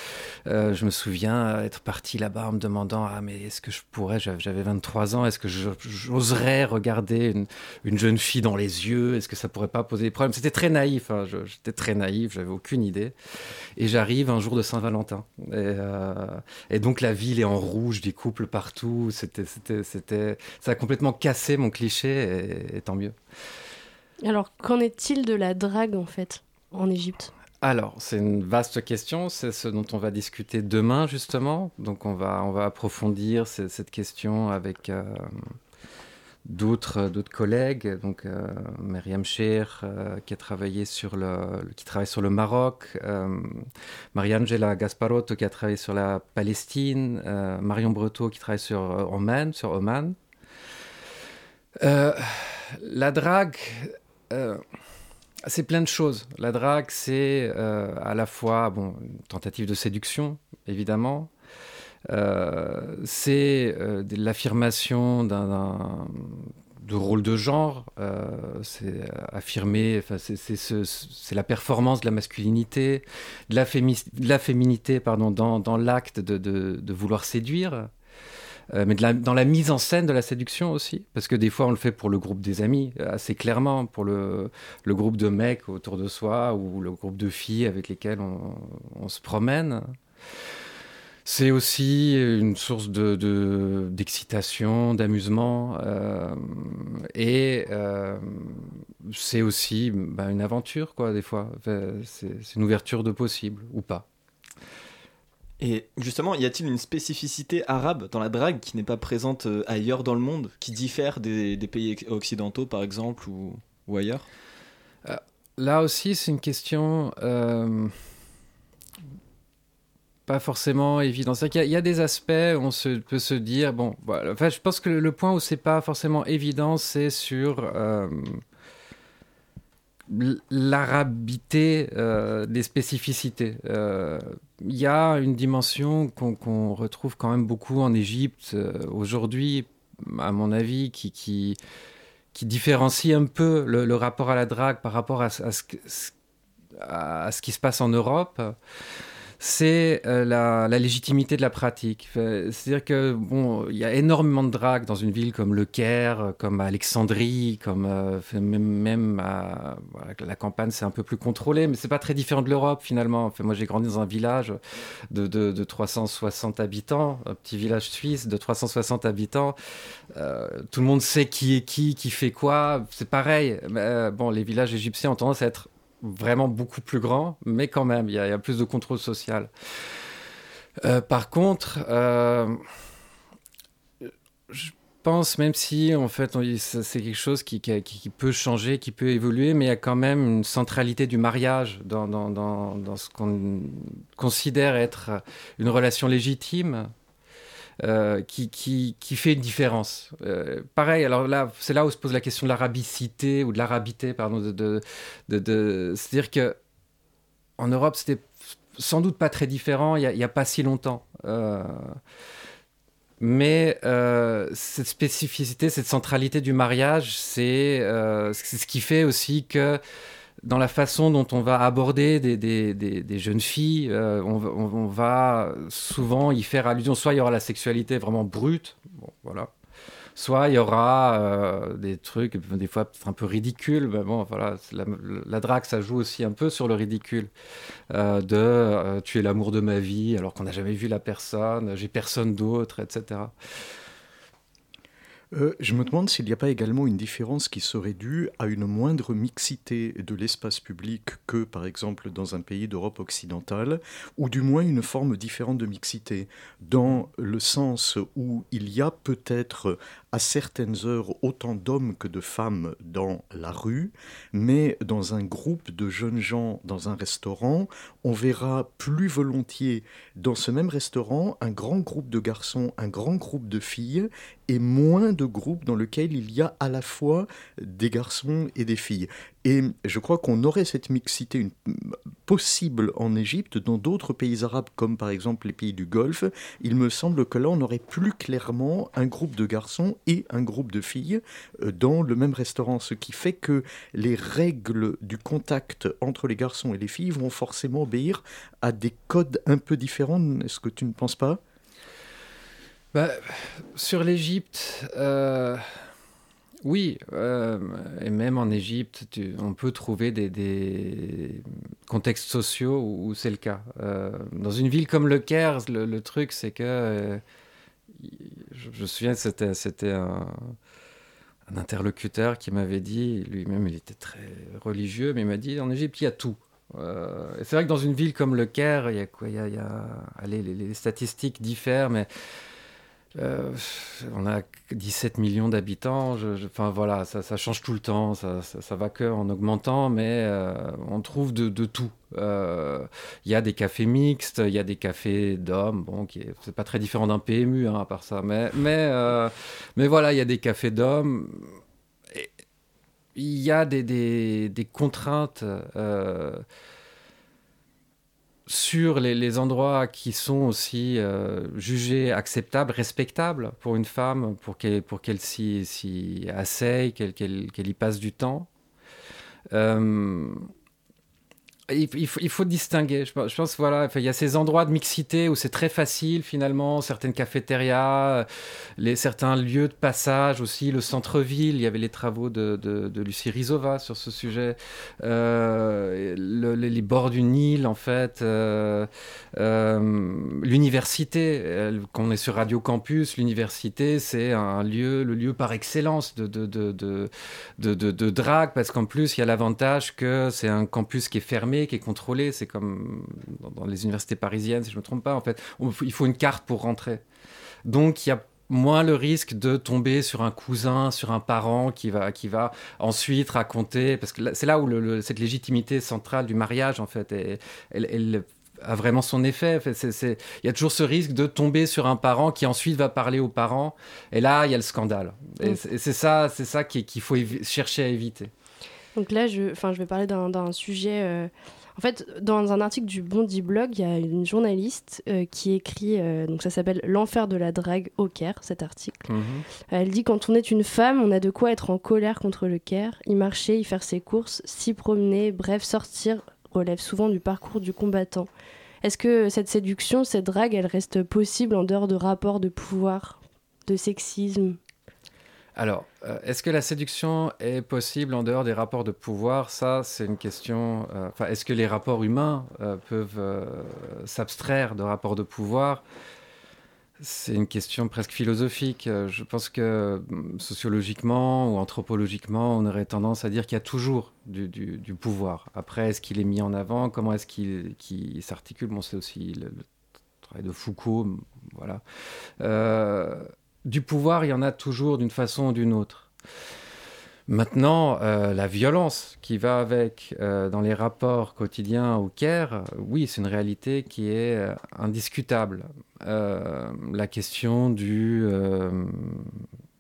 Euh, je me souviens être parti là-bas en me demandant ah mais est-ce que je pourrais, j'avais 23 ans, est-ce que j'oserais regarder une, jeune fille dans les yeux, est-ce que ça pourrait pas poser des problèmes? C'était très naïf. Hein. J'étais très naïf, j'avais aucune idée. Et j'arrive un jour de Saint-Valentin et, euh, et, donc la ville est en rouge, des couples partout. C'était, c'était, ça a complètement cassé mon cliché et tant mieux. Alors, qu'en est-il de la drague en fait en Égypte? Alors, c'est une vaste question, c'est ce dont on va discuter demain justement. Donc on va, on va approfondir cette question avec euh, d'autres, d'autres collègues. Donc euh, Myriam Cher euh, qui a travaillé sur le, qui travaille sur le Maroc, Maria-Angela Gasparotto qui a travaillé sur la Palestine, Marion Breteau qui travaille sur Oman, sur Oman la drague, euh, c'est plein de choses. La drague, c'est euh, à la fois bon, une tentative de séduction, évidemment. Euh, c'est l'affirmation d'un de rôle de genre, c'est affirmer, c'est la performance de la masculinité, de la, féminité pardon, dans, l'acte de, vouloir séduire. Euh, mais dans la mise en scène de la séduction aussi, parce que des fois on le fait pour le groupe des amis, euh, assez clairement, pour le, groupe de mecs autour de soi ou le groupe de filles avec lesquelles on, se promène. C'est aussi une source d'excitation, de, d'amusement, euh, et c'est aussi bah, une aventure, quoi, des fois. c'est une ouverture de possible, ou pas. Et justement, y a-t-il une spécificité arabe dans la drague qui n'est pas présente euh, ailleurs dans le monde, qui diffère des, pays occidentaux par exemple ou, ailleurs? Euh, Là aussi, c'est une question euh, pas forcément évidente. Il y, a des aspects où on se, peut se dire, bon, enfin, je pense que le point où c'est pas forcément évident, c'est sur l'arabité des spécificités il y a une dimension qu'on retrouve quand même beaucoup en Égypte euh, aujourd'hui, à mon avis, qui, différencie un peu le, rapport à la drague par rapport à, ce qui se passe en Europe c'est euh, la, légitimité de la pratique. C'est-à-dire que bon, il y a énormément de drague dans une ville comme Le Caire, comme Alexandrie, comme euh, même, la campagne, c'est un peu plus contrôlé, mais c'est pas très différent de l'Europe finalement. moi, j'ai grandi dans un village de, 360 habitants, un petit village suisse de 360 habitants. Euh, tout le monde sait qui est qui, qui fait quoi. C'est pareil. bon, les villages égyptiens ont tendance à être vraiment beaucoup plus grand, mais quand même, il y, a plus de contrôle social. Euh, par contre, euh, je pense, même si en fait c'est quelque chose qui, peut changer, qui peut évoluer, mais il y a quand même une centralité du mariage dans ce qu'on considère être une relation légitime euh, qui, qui, qui, fait une différence. Euh, pareil, alors là, c'est là où se pose la question de l'arabicité ou de l'arabité, pardon. C'est-à-dire que en Europe, c'était sans doute pas très différent il n'y a, pas si longtemps. Euh, mais cette spécificité, cette centralité du mariage, c'est ce qui fait aussi que dans la façon dont on va aborder des, des, des, jeunes filles, euh, on, va souvent y faire allusion. Soit il y aura la sexualité vraiment brute, bon, voilà. Soit il y aura euh, des trucs, des fois peut-être un peu ridicules. Mais bon, voilà, la, drague, ça joue aussi un peu sur le ridicule. Euh, de tu es l'amour de ma vie alors qu'on n'a jamais vu la personne, j'ai personne d'autre, etc. Euh, je me demande s'il n'y a pas également une différence qui serait due à une moindre mixité de l'espace public que, par exemple, dans un pays d'Europe occidentale, ou du moins une forme différente de mixité, dans le sens où il y a peut-être à certaines heures autant d'hommes que de femmes dans la rue, mais dans un groupe de jeunes gens dans un restaurant, on verra plus volontiers dans ce même restaurant un grand groupe de garçons, un grand groupe de filles, et moins de groupes dans lesquels il y a à la fois des garçons et des filles. Et je crois qu'on aurait cette mixité possible en Égypte, dans d'autres pays arabes, comme par exemple les pays du Golfe. Il me semble que là, on aurait plus clairement un groupe de garçons et un groupe de filles euh, dans le même restaurant, ce qui fait que les règles du contact entre les garçons et les filles vont forcément obéir à des codes un peu différents. Est-ce que tu ne penses pas? Bah, Sur l'Égypte, euh, oui, euh, et même en Égypte, on peut trouver des, contextes sociaux où, c'est le cas. Euh, dans une ville comme Le Caire, le, truc, c'est que. je, me souviens, c'était, c'était un, interlocuteur qui m'avait dit, lui-même, il était très religieux, mais il m'a dit en Égypte, il y a tout. Euh, c'est vrai que dans une ville comme Le Caire, il y a quoi allez, les, statistiques diffèrent, mais euh, on a 17 millions d'habitants. Enfin voilà, ça, change tout le temps. Ça, va que en augmentant, mais euh, on trouve de, tout. Il y a des cafés mixtes, il y a des cafés d'hommes. Bon, qui c'est pas très différent d'un PMU hein, à part ça, mais mais voilà, il y a des cafés d'hommes il y a des, contraintes euh, sur les, endroits qui sont aussi euh, jugés acceptables, respectables pour une femme, pour qu'elle qu'elle s'y asseye, qu'elle y passe du temps. Euh, il, faut, distinguer. Je, pense voilà, il y a ces endroits de mixité où c'est très facile finalement, certaines cafétérias, les, certains lieux de passage aussi, le centre-ville. Il y avait les travaux de, Lucie Rizova sur ce sujet, euh, les bords du Nil en fait, euh, euh, l'université. Quand on est sur Radio Campus, l'université c'est un lieu, le lieu par excellence de drague parce qu'en plus il y a l'avantage que c'est un campus qui est fermé qui est contrôlé. C'est comme dans, les universités parisiennes, si je ne me trompe pas. En fait, il faut une carte pour rentrer. Donc, il y a moins le risque de tomber sur un cousin, sur un parent qui va, qui va ensuite raconter, parce que c'est là où cette légitimité centrale du mariage, en fait, elle, a vraiment son effet. Il y a toujours ce risque de tomber sur un parent qui ensuite va parler aux parents, et là, il y a le scandale. Et c'est ça, c'est ça qu'il faut chercher à éviter. Donc là, je, je vais parler d'un sujet. Euh, en fait, dans un article du Bondi Blog, il y a une journaliste euh, qui écrit, euh, donc ça s'appelle L'enfer de la drague au Caire, cet article. Mhm. Elle dit Quand on est une femme, on a de quoi être en colère contre le Caire, y marcher, y faire ses courses, s'y promener, bref, sortir, relève souvent du parcours du combattant. Est-ce que cette séduction, cette drague, elle reste possible en dehors de rapports de pouvoir, de sexisme? Alors, euh, est-ce que la séduction est possible en dehors des rapports de pouvoir? Ça, c'est une question. euh, Enfin, est-ce que les rapports humains euh, peuvent s'abstraire de rapports de pouvoir? C'est une question presque philosophique. Je pense que hum, sociologiquement ou anthropologiquement, on aurait tendance à dire qu'il y a toujours du, pouvoir. Après, est-ce qu'il est mis en avant? Comment est-ce qu'il s'articule? Bon, c'est aussi le, travail de Foucault. Voilà. Du pouvoir, il y en a toujours d'une façon ou d'une autre. Maintenant, euh, la violence qui va avec euh, dans les rapports quotidiens au Caire, oui, c'est une réalité qui est euh, indiscutable. La question du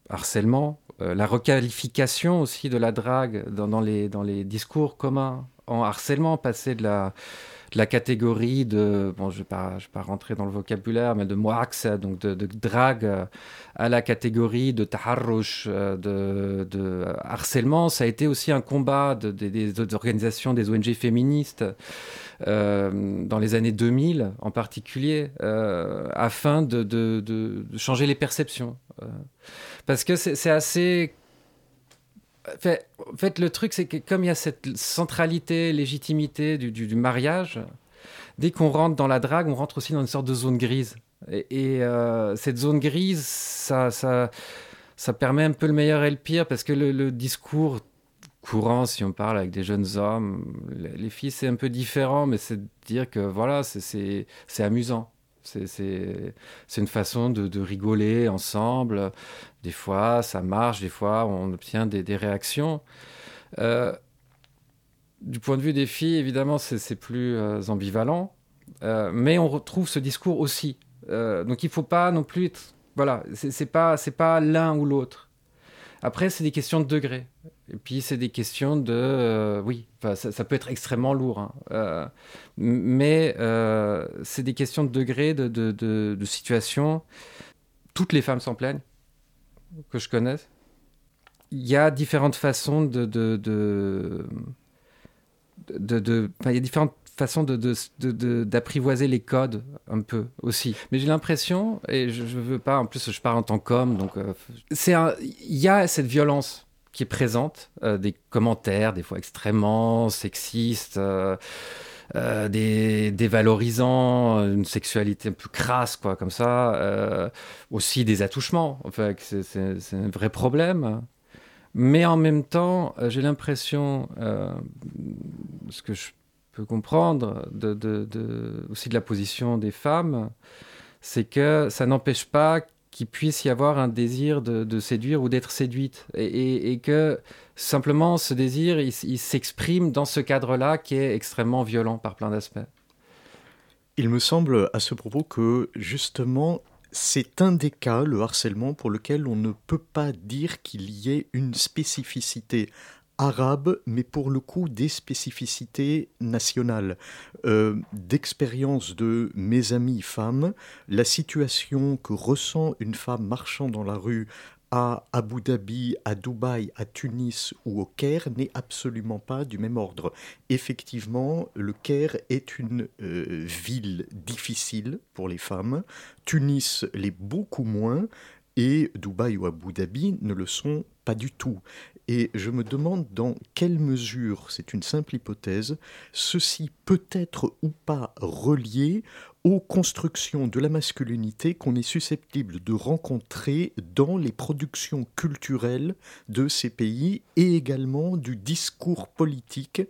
harcèlement, la requalification aussi de la drague dans, les, dans les discours communs en harcèlement, passer de la, la catégorie de, bon, je ne vais, vais pas rentrer dans le vocabulaire, mais de moax, donc de, drague, euh, à la catégorie de taharrush, euh, de, harcèlement. Ça a été aussi un combat de- de- des, organisations, des ONG féministes euh, dans les années 2000 en particulier, afin de, changer les perceptions. Parce que c'est assez en fait, le truc, c'est que comme il y a cette centralité, légitimité du, du- mariage, dès qu'on rentre dans la drague, on rentre aussi dans une sorte de zone grise. Et, euh, cette zone grise, ça, ça, ça permet un peu le meilleur et le pire, parce que le, discours courant, si on parle avec des jeunes hommes, les, les filles, c'est un peu différent, mais c'est de dire que voilà, c'est amusant. C'est- une façon de, de rigoler ensemble. Des fois, ça marche, des fois, on obtient des, des réactions. Euh, du point de vue des filles, évidemment, c'est plus euh, ambivalent. Euh, mais on retrouve ce discours aussi. Donc il ne faut pas non plus être... Voilà, c'est pas, pas l'un ou l'autre. Après, c'est des questions de degré. Et puis, c'est des questions de... euh, oui, ça, peut être extrêmement lourd. hein. Euh, mais euh, c'est des questions de degré, de, de, de, de situation. Toutes les femmes s'en plaignent, que je connaisse. Il y a différentes façons de... de, de, il y a différentes façons de, de- de- d'apprivoiser les codes un peu aussi. Mais j'ai l'impression, et je, je veux pas, en plus je parle en tant qu'homme, donc euh, il y a cette violence qui est présente, euh, des commentaires des fois extrêmement sexistes, euh, des dévalorisant euh, une sexualité un peu crasse, quoi, comme ça, aussi des attouchements, enfin, c'est, un vrai problème. Mais en même temps, j'ai l'impression, ce que je peux comprendre de, de- aussi de la position des femmes, c'est que ça n'empêche pas qu'il puisse y avoir un désir de, séduire ou d'être séduite. Et, que simplement ce désir, il, il s'exprime dans ce cadre-là qui est extrêmement violent par plein d'aspects. Il me semble à ce propos que justement c'est un des cas, le harcèlement, pour lequel on ne peut pas dire qu'il y ait une spécificité arabe, mais pour le coup des spécificités nationales. Euh, D'expérience de mes amis femmes, la situation que ressent une femme marchant dans la rue à Abu Dhabi, à Dubaï, à Tunis ou au Caire n'est absolument pas du même ordre. Effectivement, le Caire est une euh, ville difficile pour les femmes. Tunis l'est beaucoup moins et Dubaï ou Abu Dhabi ne le sont pas du tout. Et je me demande dans quelle mesure, c'est une simple hypothèse, ceci peut être ou pas relié aux constructions de la masculinité qu'on est susceptible de rencontrer dans les productions culturelles de ces pays et également du discours politique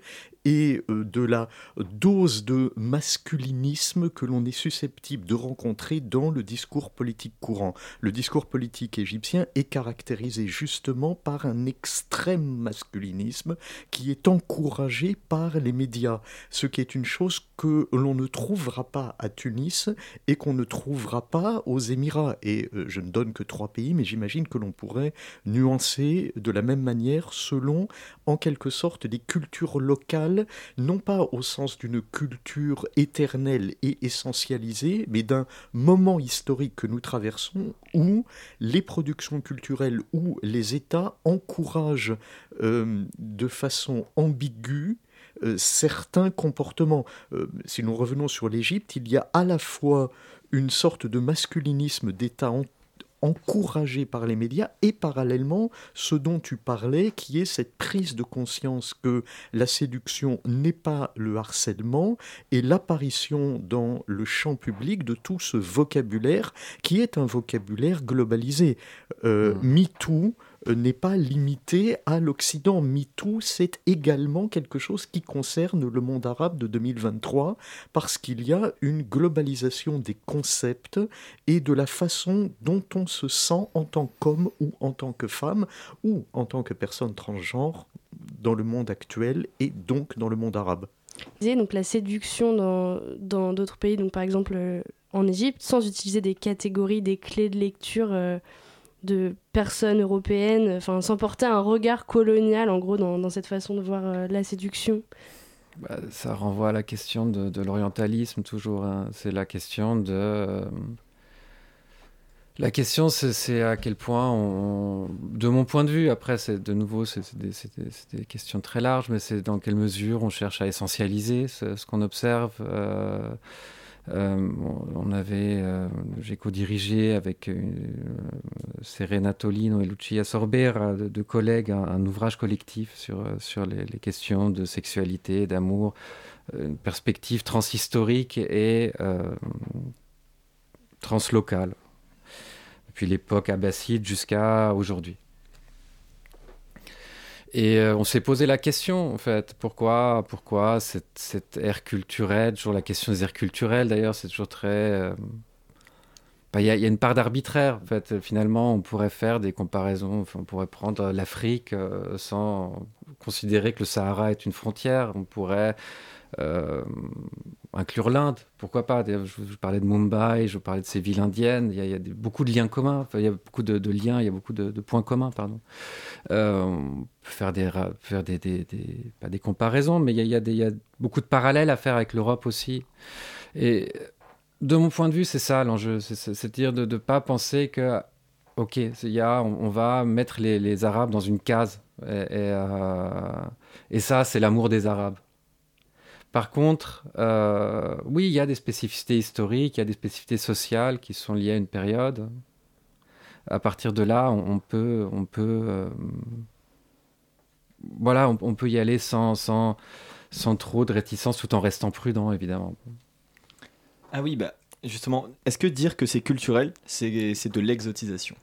et euh, de la dose de masculinisme que l'on est susceptible de rencontrer dans le discours politique courant. Le discours politique égyptien est caractérisé justement par un extrême masculinisme qui est encouragé par les médias, ce qui est une chose que l'on ne trouvera pas à Et qu'on ne trouvera pas aux Émirats. Et euh, je ne donne que trois pays, mais j'imagine que l'on pourrait nuancer de la même manière selon, en quelque sorte, des cultures locales, non pas au sens d'une culture éternelle et essentialisée, mais d'un moment historique que nous traversons où les productions culturelles, où les États encouragent euh, de façon ambiguë euh, certains comportements. Euh, si nous revenons sur l'Égypte, il y a à la fois une sorte de masculinisme d'État encouragé par les médias et parallèlement ce dont tu parlais qui est cette prise de conscience que la séduction n'est pas le harcèlement et l'apparition dans le champ public de tout ce vocabulaire qui est un vocabulaire globalisé. Euh, mmh. MeToo, n'est pas limité à l'Occident. MeToo, c'est également quelque chose qui concerne le monde arabe de 2023 parce qu'il y a une globalisation des concepts et de la façon dont on se sent en tant qu'homme ou en tant que femme ou en tant que personne transgenre dans le monde actuel et donc dans le monde arabe. Donc la séduction dans d'autres pays, donc par exemple euh, en Égypte, sans utiliser des catégories, des clés de lecture. Euh, de personnes européennes, enfin, sans porter un regard colonial, en gros, dans, cette façon de voir euh, la séduction bah, Ça renvoie à la question de, l'orientalisme, toujours. Hein. C'est la question de. Euh, la question, c'est à quel point, de mon point de vue, après, c'est de nouveau, c'est des, des, questions très larges, mais c'est dans quelle mesure on cherche à essentialiser ce, qu'on observe. Euh, euh, on avait, euh, j'ai co-dirigé avec euh, Serena Tolino et Lucia Sorbera, deux collègues, un, ouvrage collectif sur, sur les, questions de sexualité, d'amour, une perspective transhistorique et translocale, depuis l'époque abbasside jusqu'à aujourd'hui. Et euh, on s'est posé la question, en fait, pourquoi, pourquoi cette, cette ère culturelle, toujours la question des aires culturelles d'ailleurs, c'est toujours très... Euh, bah, il y, a une part d'arbitraire, en fait. Finalement, on pourrait faire des comparaisons, on pourrait prendre l'Afrique euh, sans considérer que le Sahara est une frontière, on pourrait inclure l'Inde, pourquoi pas? Je, parlais de Mumbai, je parlais de ces villes indiennes, il y a, beaucoup de liens communs, il y a beaucoup de, liens, il y a beaucoup de, points communs, pardon. Euh, on peut faire des, comparaisons, mais il y, a, beaucoup de parallèles à faire avec l'Europe aussi. Et de mon point de vue, c'est ça l'enjeu, c'est-à-dire de ne pas penser que, ok, y a, on, va mettre les, Arabes dans une case, et, euh, et ça, c'est l'amour des Arabes. Par contre, euh, oui, il y a des spécificités historiques, il y a des spécificités sociales qui sont liées à une période. À partir de là, on, peut, on peut, euh, voilà, on, peut y aller sans, sans, sans trop de réticence, tout en restant prudent, évidemment. Ah oui, bah justement, est-ce que dire que c'est culturel, c'est de l'exotisation?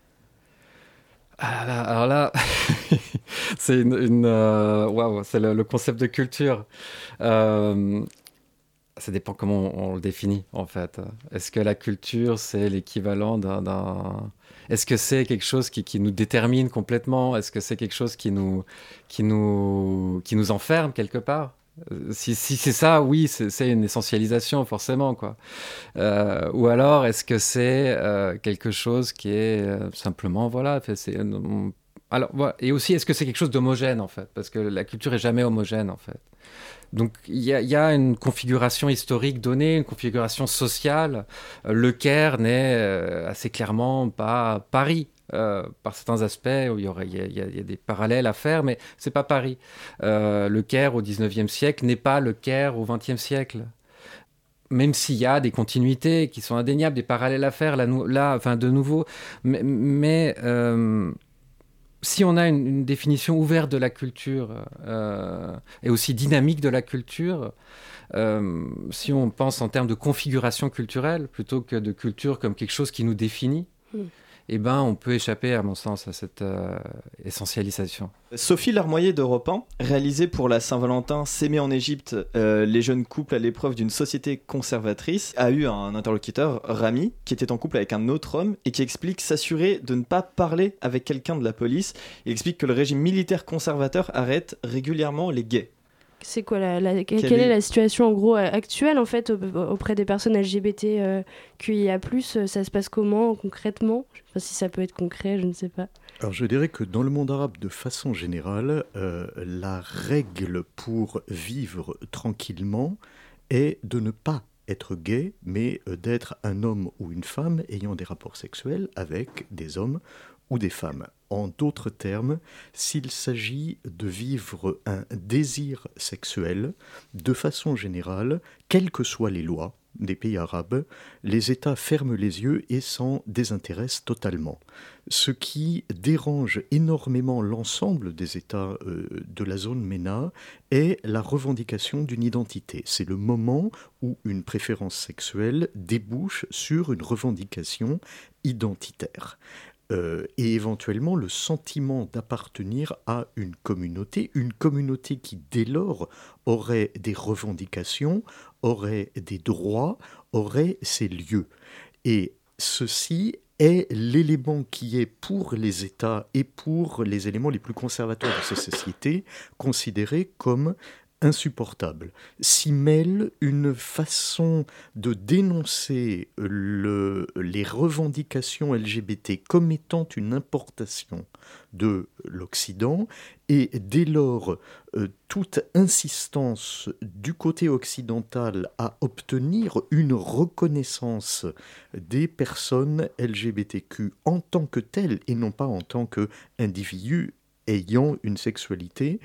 Ah alors là, c'est une, euh, c'est le, concept de culture. Euh, ça dépend comment on, le définit en fait. Est-ce que la culture c'est l'équivalent d'un, Est-ce que c'est quelque chose qui, nous détermine complètement? Est-ce que c'est quelque chose qui nous, qui nous, qui nous enferme quelque part? Euh, si, c'est ça, oui, c'est une essentialisation forcément, quoi. Euh, ou alors, est-ce que c'est euh, quelque chose qui est simplement, voilà, alors et aussi, est-ce que c'est quelque chose d'homogène en fait, parce que la culture est jamais homogène en fait. Donc il y, a une configuration historique donnée, une configuration sociale. Le Caire n'est assez clairement pas Paris. Euh, par certains aspects, il y, aurait, il, y a, des parallèles à faire, mais c'est pas Paris. Euh, le Caire au 19e siècle n'est pas le Caire au 20e siècle. Même s'il y a des continuités qui sont indéniables, des parallèles à faire, là, là enfin, de nouveau, mais, euh, si on a une, définition ouverte de la culture et aussi dynamique de la culture, si on pense en termes de configuration culturelle plutôt que de culture comme quelque chose qui nous définit, hmm eh ben, on peut échapper, à mon sens, à cette euh, essentialisation. Sophie Larmoyer d'Europe 1, réalisée pour la Saint-Valentin S'aimer en Égypte, euh, les jeunes couples à l'épreuve d'une société conservatrice, a eu un interlocuteur, Rami, qui était en couple avec un autre homme et qui explique s'assurer de ne pas parler avec quelqu'un de la police. Il explique que le régime militaire conservateur arrête régulièrement les gays c'est quoi la, quelle, est... la situation en gros actuelle en fait auprès des personnes LGBT euh, QIA+, euh, ça se passe comment concrètement? Je sais pas si ça peut être concret, je ne sais pas. Alors je dirais que dans le monde arabe, de façon générale, euh, la règle pour vivre tranquillement est de ne pas être gay, mais d'être un homme ou une femme ayant des rapports sexuels avec des hommes ou des femmes. En d'autres termes, s'il s'agit de vivre un désir sexuel, de façon générale, quelles que soient les lois, des pays arabes, les États ferment les yeux et s'en désintéressent totalement. Ce qui dérange énormément l'ensemble des États euh, de la zone MENA est la revendication d'une identité. C'est le moment où une préférence sexuelle débouche sur une revendication identitaire. Euh, et éventuellement le sentiment d'appartenir à une communauté, une communauté qui dès lors aurait des revendications, aurait des droits, aurait ses lieux. Et ceci est l'élément qui est pour les États et pour les éléments les plus conservateurs de ces sociétés considéré comme insupportable. S'y mêle une façon de dénoncer les revendications LGBT comme étant une importation de l'Occident et dès lors euh, toute insistance du côté occidental à obtenir une reconnaissance des personnes LGBTQ en tant que telles et non pas en tant qu'individus ayant une sexualité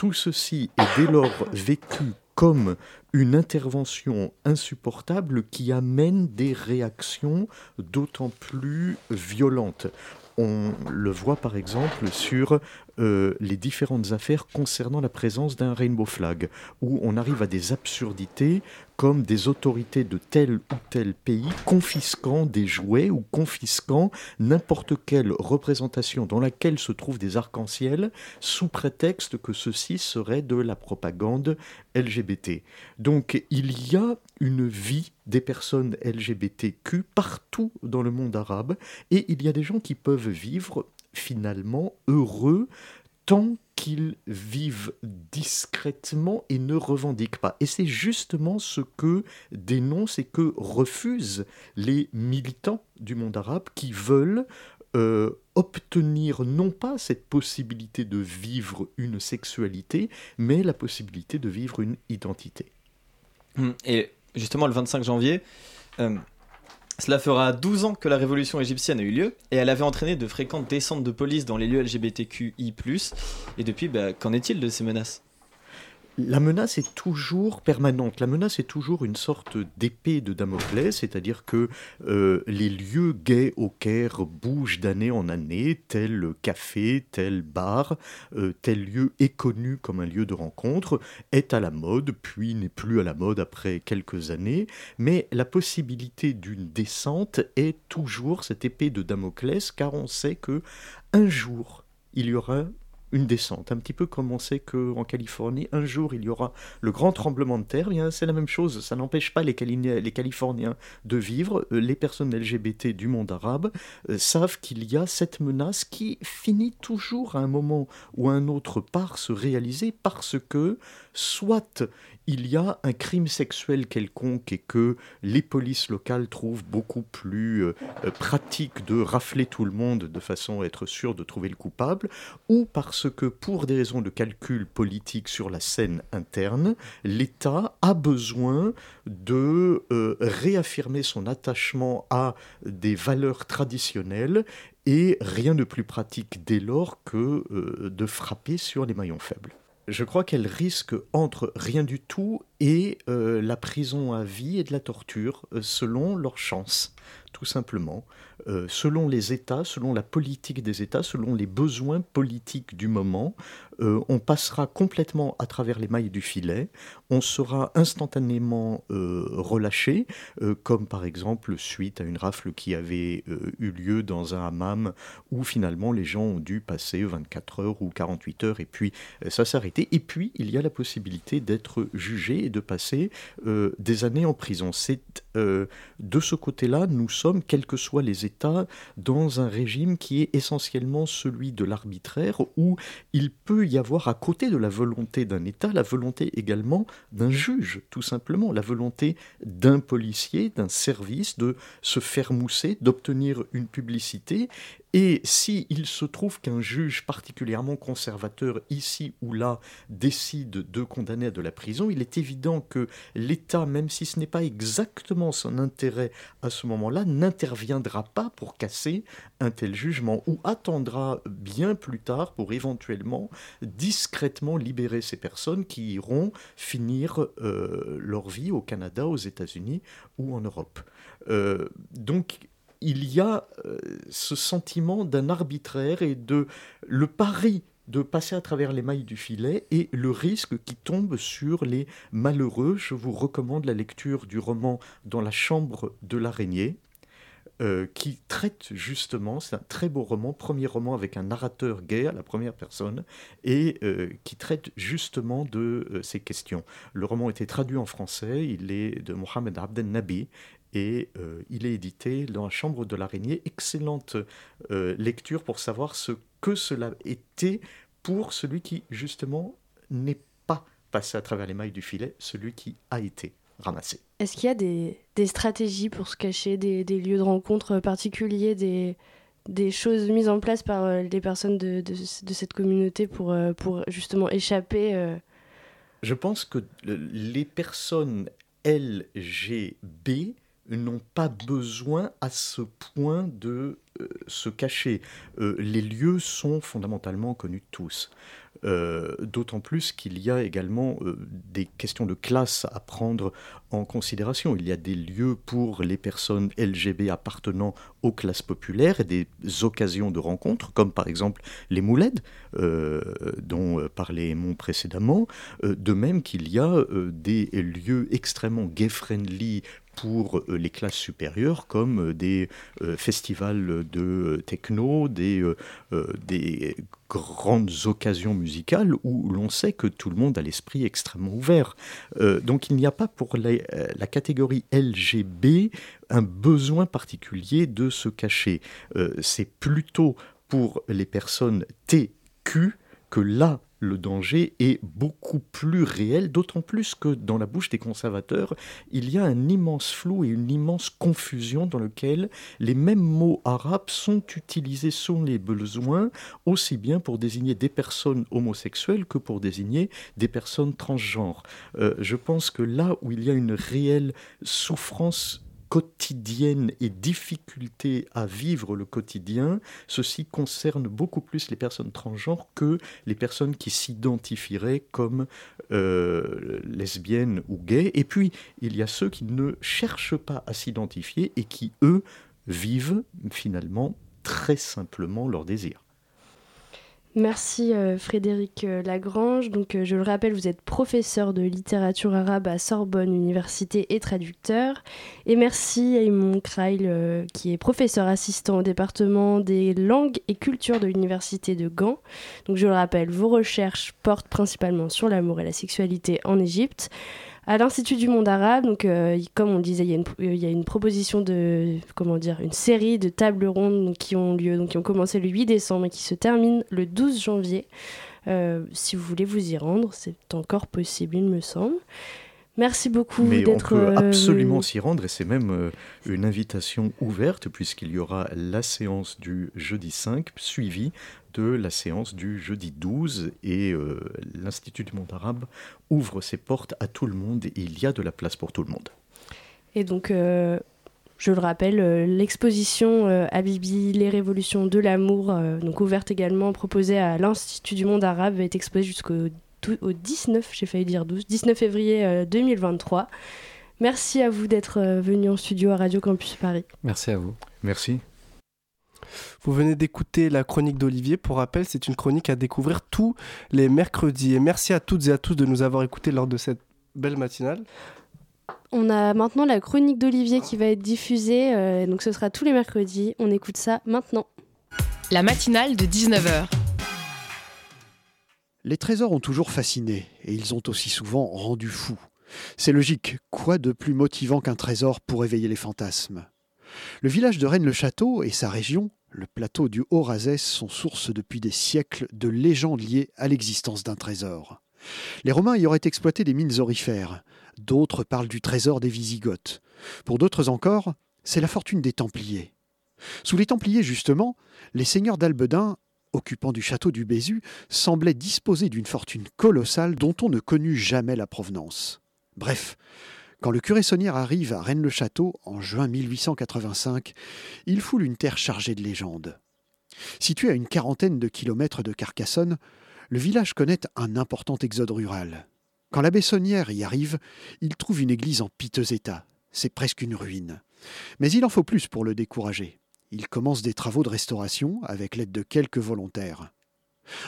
tout ceci est dès lors vécu comme une intervention insupportable qui amène des réactions d'autant plus violentes. On le voit par exemple sur euh, les différentes affaires concernant la présence d'un rainbow flag, où on arrive à des absurdités comme des autorités de tel ou tel pays confisquant des jouets ou confisquant n'importe quelle représentation dans laquelle se trouvent des arcs-en-ciel sous prétexte que ceci serait de la propagande LGBT. Donc il y a une vie des personnes LGBTQ partout dans le monde arabe et il y a des gens qui peuvent vivre finalement heureux tant qu'ils vivent discrètement et ne revendiquent pas. Et c'est justement ce que dénoncent et que refusent les militants du monde arabe qui veulent euh, obtenir non pas cette possibilité de vivre une sexualité, mais la possibilité de vivre une identité. Et justement, le 25 janvier, euh, cela fera 12 ans que la révolution égyptienne a eu lieu et elle avait entraîné de fréquentes descentes de police dans les lieux LGBTQI. Et depuis, bah, qu'en est-il de ces menaces? La menace est toujours permanente. La menace est toujours une sorte d'épée de Damoclès, c'est-à-dire que euh, les lieux gays au Caire bougent d'année en année, tel café, tel bar, euh, tel lieu est connu comme un lieu de rencontre, est à la mode, puis n'est plus à la mode après quelques années, mais la possibilité d'une descente est toujours cette épée de Damoclès, car on sait que un jour il y aura une descente, un petit peu comme on sait qu'en Californie, un jour il y aura le grand tremblement de terre, eh c'est la même chose, ça n'empêche pas les, les, Californiens de vivre, euh, les personnes LGBT du monde arabe euh, savent qu'il y a cette menace qui finit toujours à un moment ou à un autre par se réaliser parce que soit il y a un crime sexuel quelconque et que les polices locales trouvent beaucoup plus euh, euh, pratique de rafler tout le monde de façon à être sûr de trouver le coupable, ou parce que pour des raisons de calcul politique sur la scène interne, l'État a besoin de euh, réaffirmer son attachement à des valeurs traditionnelles et rien de plus pratique dès lors que de frapper sur les maillons faibles je crois qu'elle risque entre rien du tout et euh, la prison à vie et de la torture, euh, selon leur chance, tout simplement. Euh, selon les États, selon la politique des États, selon les besoins politiques du moment, euh, on passera complètement à travers les mailles du filet, on sera instantanément euh, relâché, comme par exemple suite à une rafle qui avait eu lieu dans un hammam où finalement les gens ont dû passer 24 heures ou 48 heures et puis ça arrêté. Et puis il y a la possibilité d'être jugé et de passer des années en prison. C'est de ce côté-là, nous sommes, quels que soient les États, dans un régime qui est essentiellement celui de l'arbitraire, où il peut y avoir à côté de la volonté d'un État, la volonté également d'un juge, tout simplement, la volonté d'un policier, d'un service de se faire mousser, d'obtenir une publicité, Et s'il se trouve qu'un juge particulièrement conservateur, ici ou là, décide de condamner à de la prison, il est évident que l'État, même si ce n'est pas exactement son intérêt à ce moment-là, n'interviendra pas pour casser un tel jugement ou attendra bien plus tard pour éventuellement discrètement libérer ces personnes qui iront finir euh, leur vie au Canada, aux États-Unis ou en Europe. Euh, donc il y a euh, ce sentiment d'un arbitraire et de le pari de passer à travers les mailles du filet et le risque qui tombe sur les malheureux. Je vous recommande la lecture du roman Dans la chambre de l'araignée. Euh, qui traite justement, c'est un très beau roman, premier roman avec un narrateur gay à la première personne, et euh, qui traite justement de ces questions. Le roman a été traduit en français, il est de Mohamed Abdel Nabi, et euh, il est édité dans la Chambre de l'araignée. Excellente euh, lecture pour savoir ce que cela était pour celui qui, justement, n'est pas passé à travers les mailles du filet, celui qui a été ramassé. Est-ce qu'il y a des, stratégies pour se cacher, des, lieux de rencontre particuliers, des, des, choses mises en place par euh, les personnes de, de, cette communauté pour, pour justement échapper Je pense que les personnes LGB n'ont pas besoin à ce point de euh, se cacher. Euh, les lieux sont fondamentalement connus tous. Euh, d'autant plus qu'il y a également des questions de classe à prendre en considération. Il y a des lieux pour les personnes LGB appartenant aux classes populaires et des occasions de rencontre, comme par exemple les mouleds, dont parlait Mon précédemment. de même qu'il y a des lieux extrêmement gay-friendly pour euh, les classes supérieures comme euh, des euh, festivals de techno, des, des grandes occasions musicales où l'on sait que tout le monde a l'esprit extrêmement ouvert. donc il n'y a pas pour la catégorie LGB un besoin particulier de se cacher. C'est plutôt pour les personnes TQ que là le danger est beaucoup plus réel, d'autant plus que dans la bouche des conservateurs, il y a un immense flou et une immense confusion dans lequel les mêmes mots arabes sont utilisés selon les besoins, aussi bien pour désigner des personnes homosexuelles que pour désigner des personnes transgenres. Euh, je pense que là où il y a une réelle souffrance quotidienne et difficulté à vivre le quotidien, ceci concerne beaucoup plus les personnes transgenres que les personnes qui s'identifieraient comme euh, lesbiennes ou gays. Et puis, il y a ceux qui ne cherchent pas à s'identifier et qui, eux, vivent finalement très simplement leur désir. Merci euh, Frédéric euh, Lagrange. Donc, euh, je le rappelle, vous êtes professeur de littérature arabe à Sorbonne Université et traducteur. Et merci à Eamon Kreil, qui est professeur assistant au département des langues et cultures de l'Université de Gand. Donc, je le rappelle, vos recherches portent principalement sur l'amour et la sexualité en Égypte à l'Institut du monde arabe. Euh, comme on disait, il y, a une, il y, a une, proposition de, comment dire, une série de tables rondes qui ont lieu, donc qui ont commencé le 8 décembre et qui se terminent le 12 janvier. Euh, si vous voulez vous y rendre, c'est encore possible, il me semble. Merci beaucoup d'être. On peut absolument s'y rendre et c'est même une invitation ouverte puisqu'il y aura la séance du jeudi 5 suivie de la séance du jeudi 12 et euh, l'Institut du monde arabe ouvre ses portes à tout le monde et il y a de la place pour tout le monde. Et donc, euh, je le rappelle, euh, l'exposition Habibi, les révolutions de l'amour, donc ouverte également, proposée à l'Institut du monde arabe, est exposée jusqu'au au 19, j'ai failli dire 12, 19 février 2023. Merci à vous d'être venu en studio à Radio Campus Paris. Merci à vous. Merci. Vous venez d'écouter la chronique d'Olivier. Pour rappel, c'est une chronique à découvrir tous les mercredis. Et merci à toutes et à tous de nous avoir écoutés lors de cette belle matinale. On a maintenant la chronique d'Olivier qui va être diffusée, euh, donc ce sera tous les mercredis. On écoute ça maintenant. La matinale de 19h. Les trésors ont toujours fasciné et ils ont aussi souvent rendu fou. C'est logique, quoi de plus motivant qu'un trésor pour éveiller les fantasmes? Le village de Rennes-le-Château et sa région le plateau du Haut-Razès sont source depuis des siècles de légendes liées à l'existence d'un trésor. Les Romains y auraient exploité des mines orifères, d'autres parlent du trésor des Wisigoths. Pour d'autres encore, c'est la fortune des Templiers. Sous les Templiers, justement, les seigneurs d'Albedin, occupants du château du Bézu, semblaient disposer d'une fortune colossale dont on ne connut jamais la provenance. Bref, quand le curé Saunière arrive à Rennes-le-Château en juin 1885, il foule une terre chargée de légendes. Situé à une quarantaine de kilomètres de Carcassonne, le village connaît un important exode rural. Quand l'abbé Saunière y arrive, il trouve une église en piteux état. C'est presque une ruine. Mais il en faut plus pour le décourager. Il commence des travaux de restauration avec l'aide de quelques volontaires.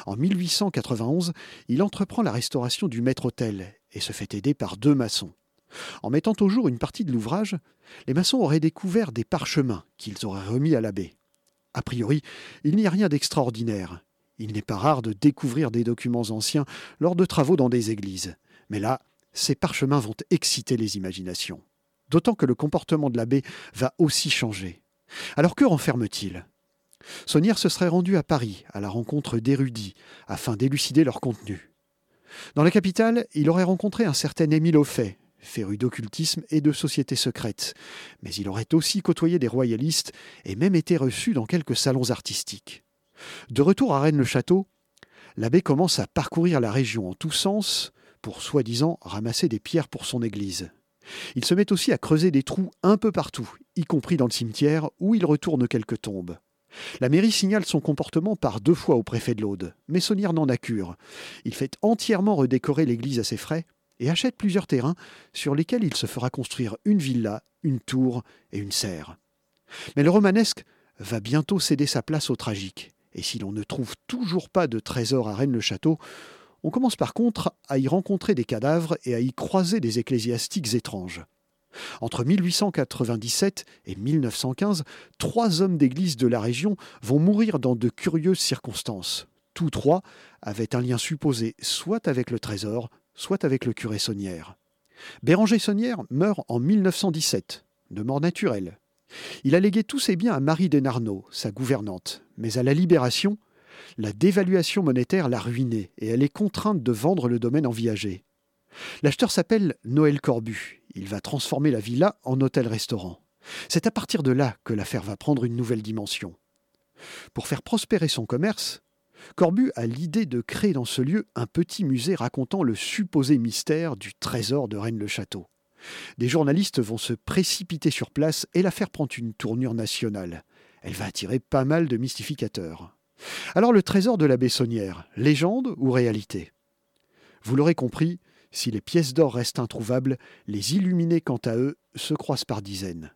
En 1891, il entreprend la restauration du maître-autel et se fait aider par deux maçons. En mettant au jour une partie de l'ouvrage, les maçons auraient découvert des parchemins qu'ils auraient remis à l'abbé. A priori, il n'y a rien d'extraordinaire. Il n'est pas rare de découvrir des documents anciens lors de travaux dans des églises. Mais là, ces parchemins vont exciter les imaginations. D'autant que le comportement de l'abbé va aussi changer. Alors que renferme-t-il? Saunière se serait rendu à Paris à la rencontre d'érudits afin d'élucider leur contenu. Dans la capitale, il aurait rencontré un certain Émile Auffet, féru d'occultisme et de sociétés secrètes, mais il aurait aussi côtoyé des royalistes et même été reçu dans quelques salons artistiques. De retour à Rennes-le-Château, l'abbé commence à parcourir la région en tous sens pour soi-disant ramasser des pierres pour son église. Il se met aussi à creuser des trous un peu partout, y compris dans le cimetière où il retourne quelques tombes. La mairie signale son comportement par deux fois au préfet de l'Aude, mais Saunière n'en a cure. Il fait entièrement redécorer l'église à ses frais et achète plusieurs terrains sur lesquels il se fera construire une villa, une tour et une serre. Mais le romanesque va bientôt céder sa place au tragique, et si l'on ne trouve toujours pas de trésor à Rennes-le-Château, on commence par contre à y rencontrer des cadavres et à y croiser des ecclésiastiques étranges. Entre 1897 et 1915, trois hommes d'église de la région vont mourir dans de curieuses circonstances. Tous trois avaient un lien supposé soit avec le trésor, soit avec le curé Saunière. Béranger Saunière meurt en 1917, de mort naturelle. Il a légué tous ses biens à Marie Desnarnaud, sa gouvernante, mais à la Libération, la dévaluation monétaire l'a ruinée et elle est contrainte de vendre le domaine en viager. L'acheteur s'appelle Noël Corbu. Il va transformer la villa en hôtel-restaurant. C'est à partir de là que l'affaire va prendre une nouvelle dimension. Pour faire prospérer son commerce, Corbu a l'idée de créer dans ce lieu un petit musée racontant le supposé mystère du trésor de Rennes-le-Château. Des journalistes vont se précipiter sur place et l'affaire prend une tournure nationale. Elle va attirer pas mal de mystificateurs. Alors le trésor de la Bessonnière, légende ou réalité? Vous l'aurez compris, si les pièces d'or restent introuvables, les illuminés quant à eux se croisent par dizaines.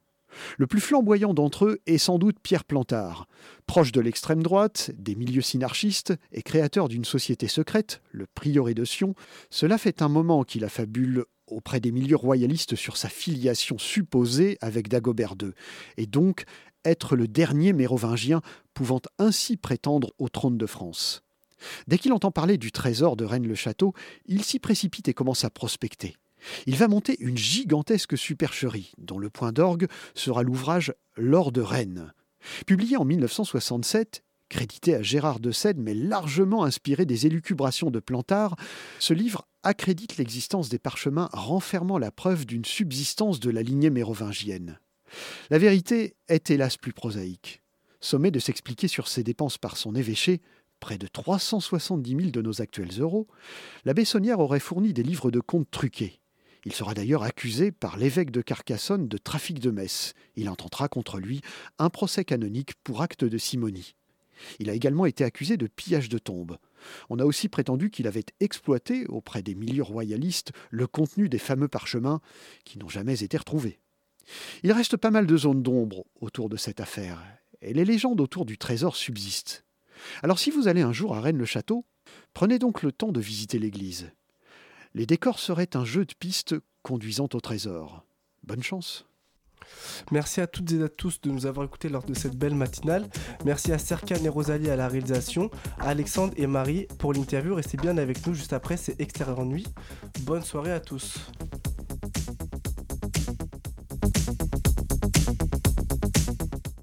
Le plus flamboyant d'entre eux est sans doute Pierre Plantard, proche de l'extrême droite, des milieux synarchistes et créateur d'une société secrète, le prieuré de Sion. Cela fait un moment qu'il affabule auprès des milieux royalistes sur sa filiation supposée avec Dagobert II, et donc être le dernier mérovingien pouvant ainsi prétendre au trône de France. Dès qu'il entend parler du trésor de Rennes-le-Château, il s'y précipite et commence à prospecter. Il va monter une gigantesque supercherie, dont le point d'orgue sera l'ouvrage L'or de Rennes. Publié en 1967, crédité à Gérard de Sède, mais largement inspiré des élucubrations de Plantard, ce livre accrédite l'existence des parchemins renfermant la preuve d'une subsistance de la lignée mérovingienne. La vérité est hélas plus prosaïque. Sommé de s'expliquer sur ses dépenses par son évêché, près de 370 000 de nos actuels euros, la Bessonnière aurait fourni des livres de comptes truqués. Il sera d'ailleurs accusé par l'évêque de Carcassonne de trafic de messe. Il intentera contre lui un procès canonique pour acte de simonie. Il a également été accusé de pillage de tombes. On a aussi prétendu qu'il avait exploité, auprès des milieux royalistes, le contenu des fameux parchemins qui n'ont jamais été retrouvés. Il reste pas mal de zones d'ombre autour de cette affaire, et les légendes autour du trésor subsistent. Alors si vous allez un jour à Rennes-le-Château, prenez donc le temps de visiter l'église. Les décors seraient un jeu de pistes conduisant au trésor. Bonne chance Merci à toutes et à tous de nous avoir écoutés lors de cette belle matinale. Merci à Serkan et Rosalie à la réalisation, à Alexandre et Marie pour l'interview. Restez bien avec nous juste après, c'est Extérieur Nuit. Bonne soirée à tous.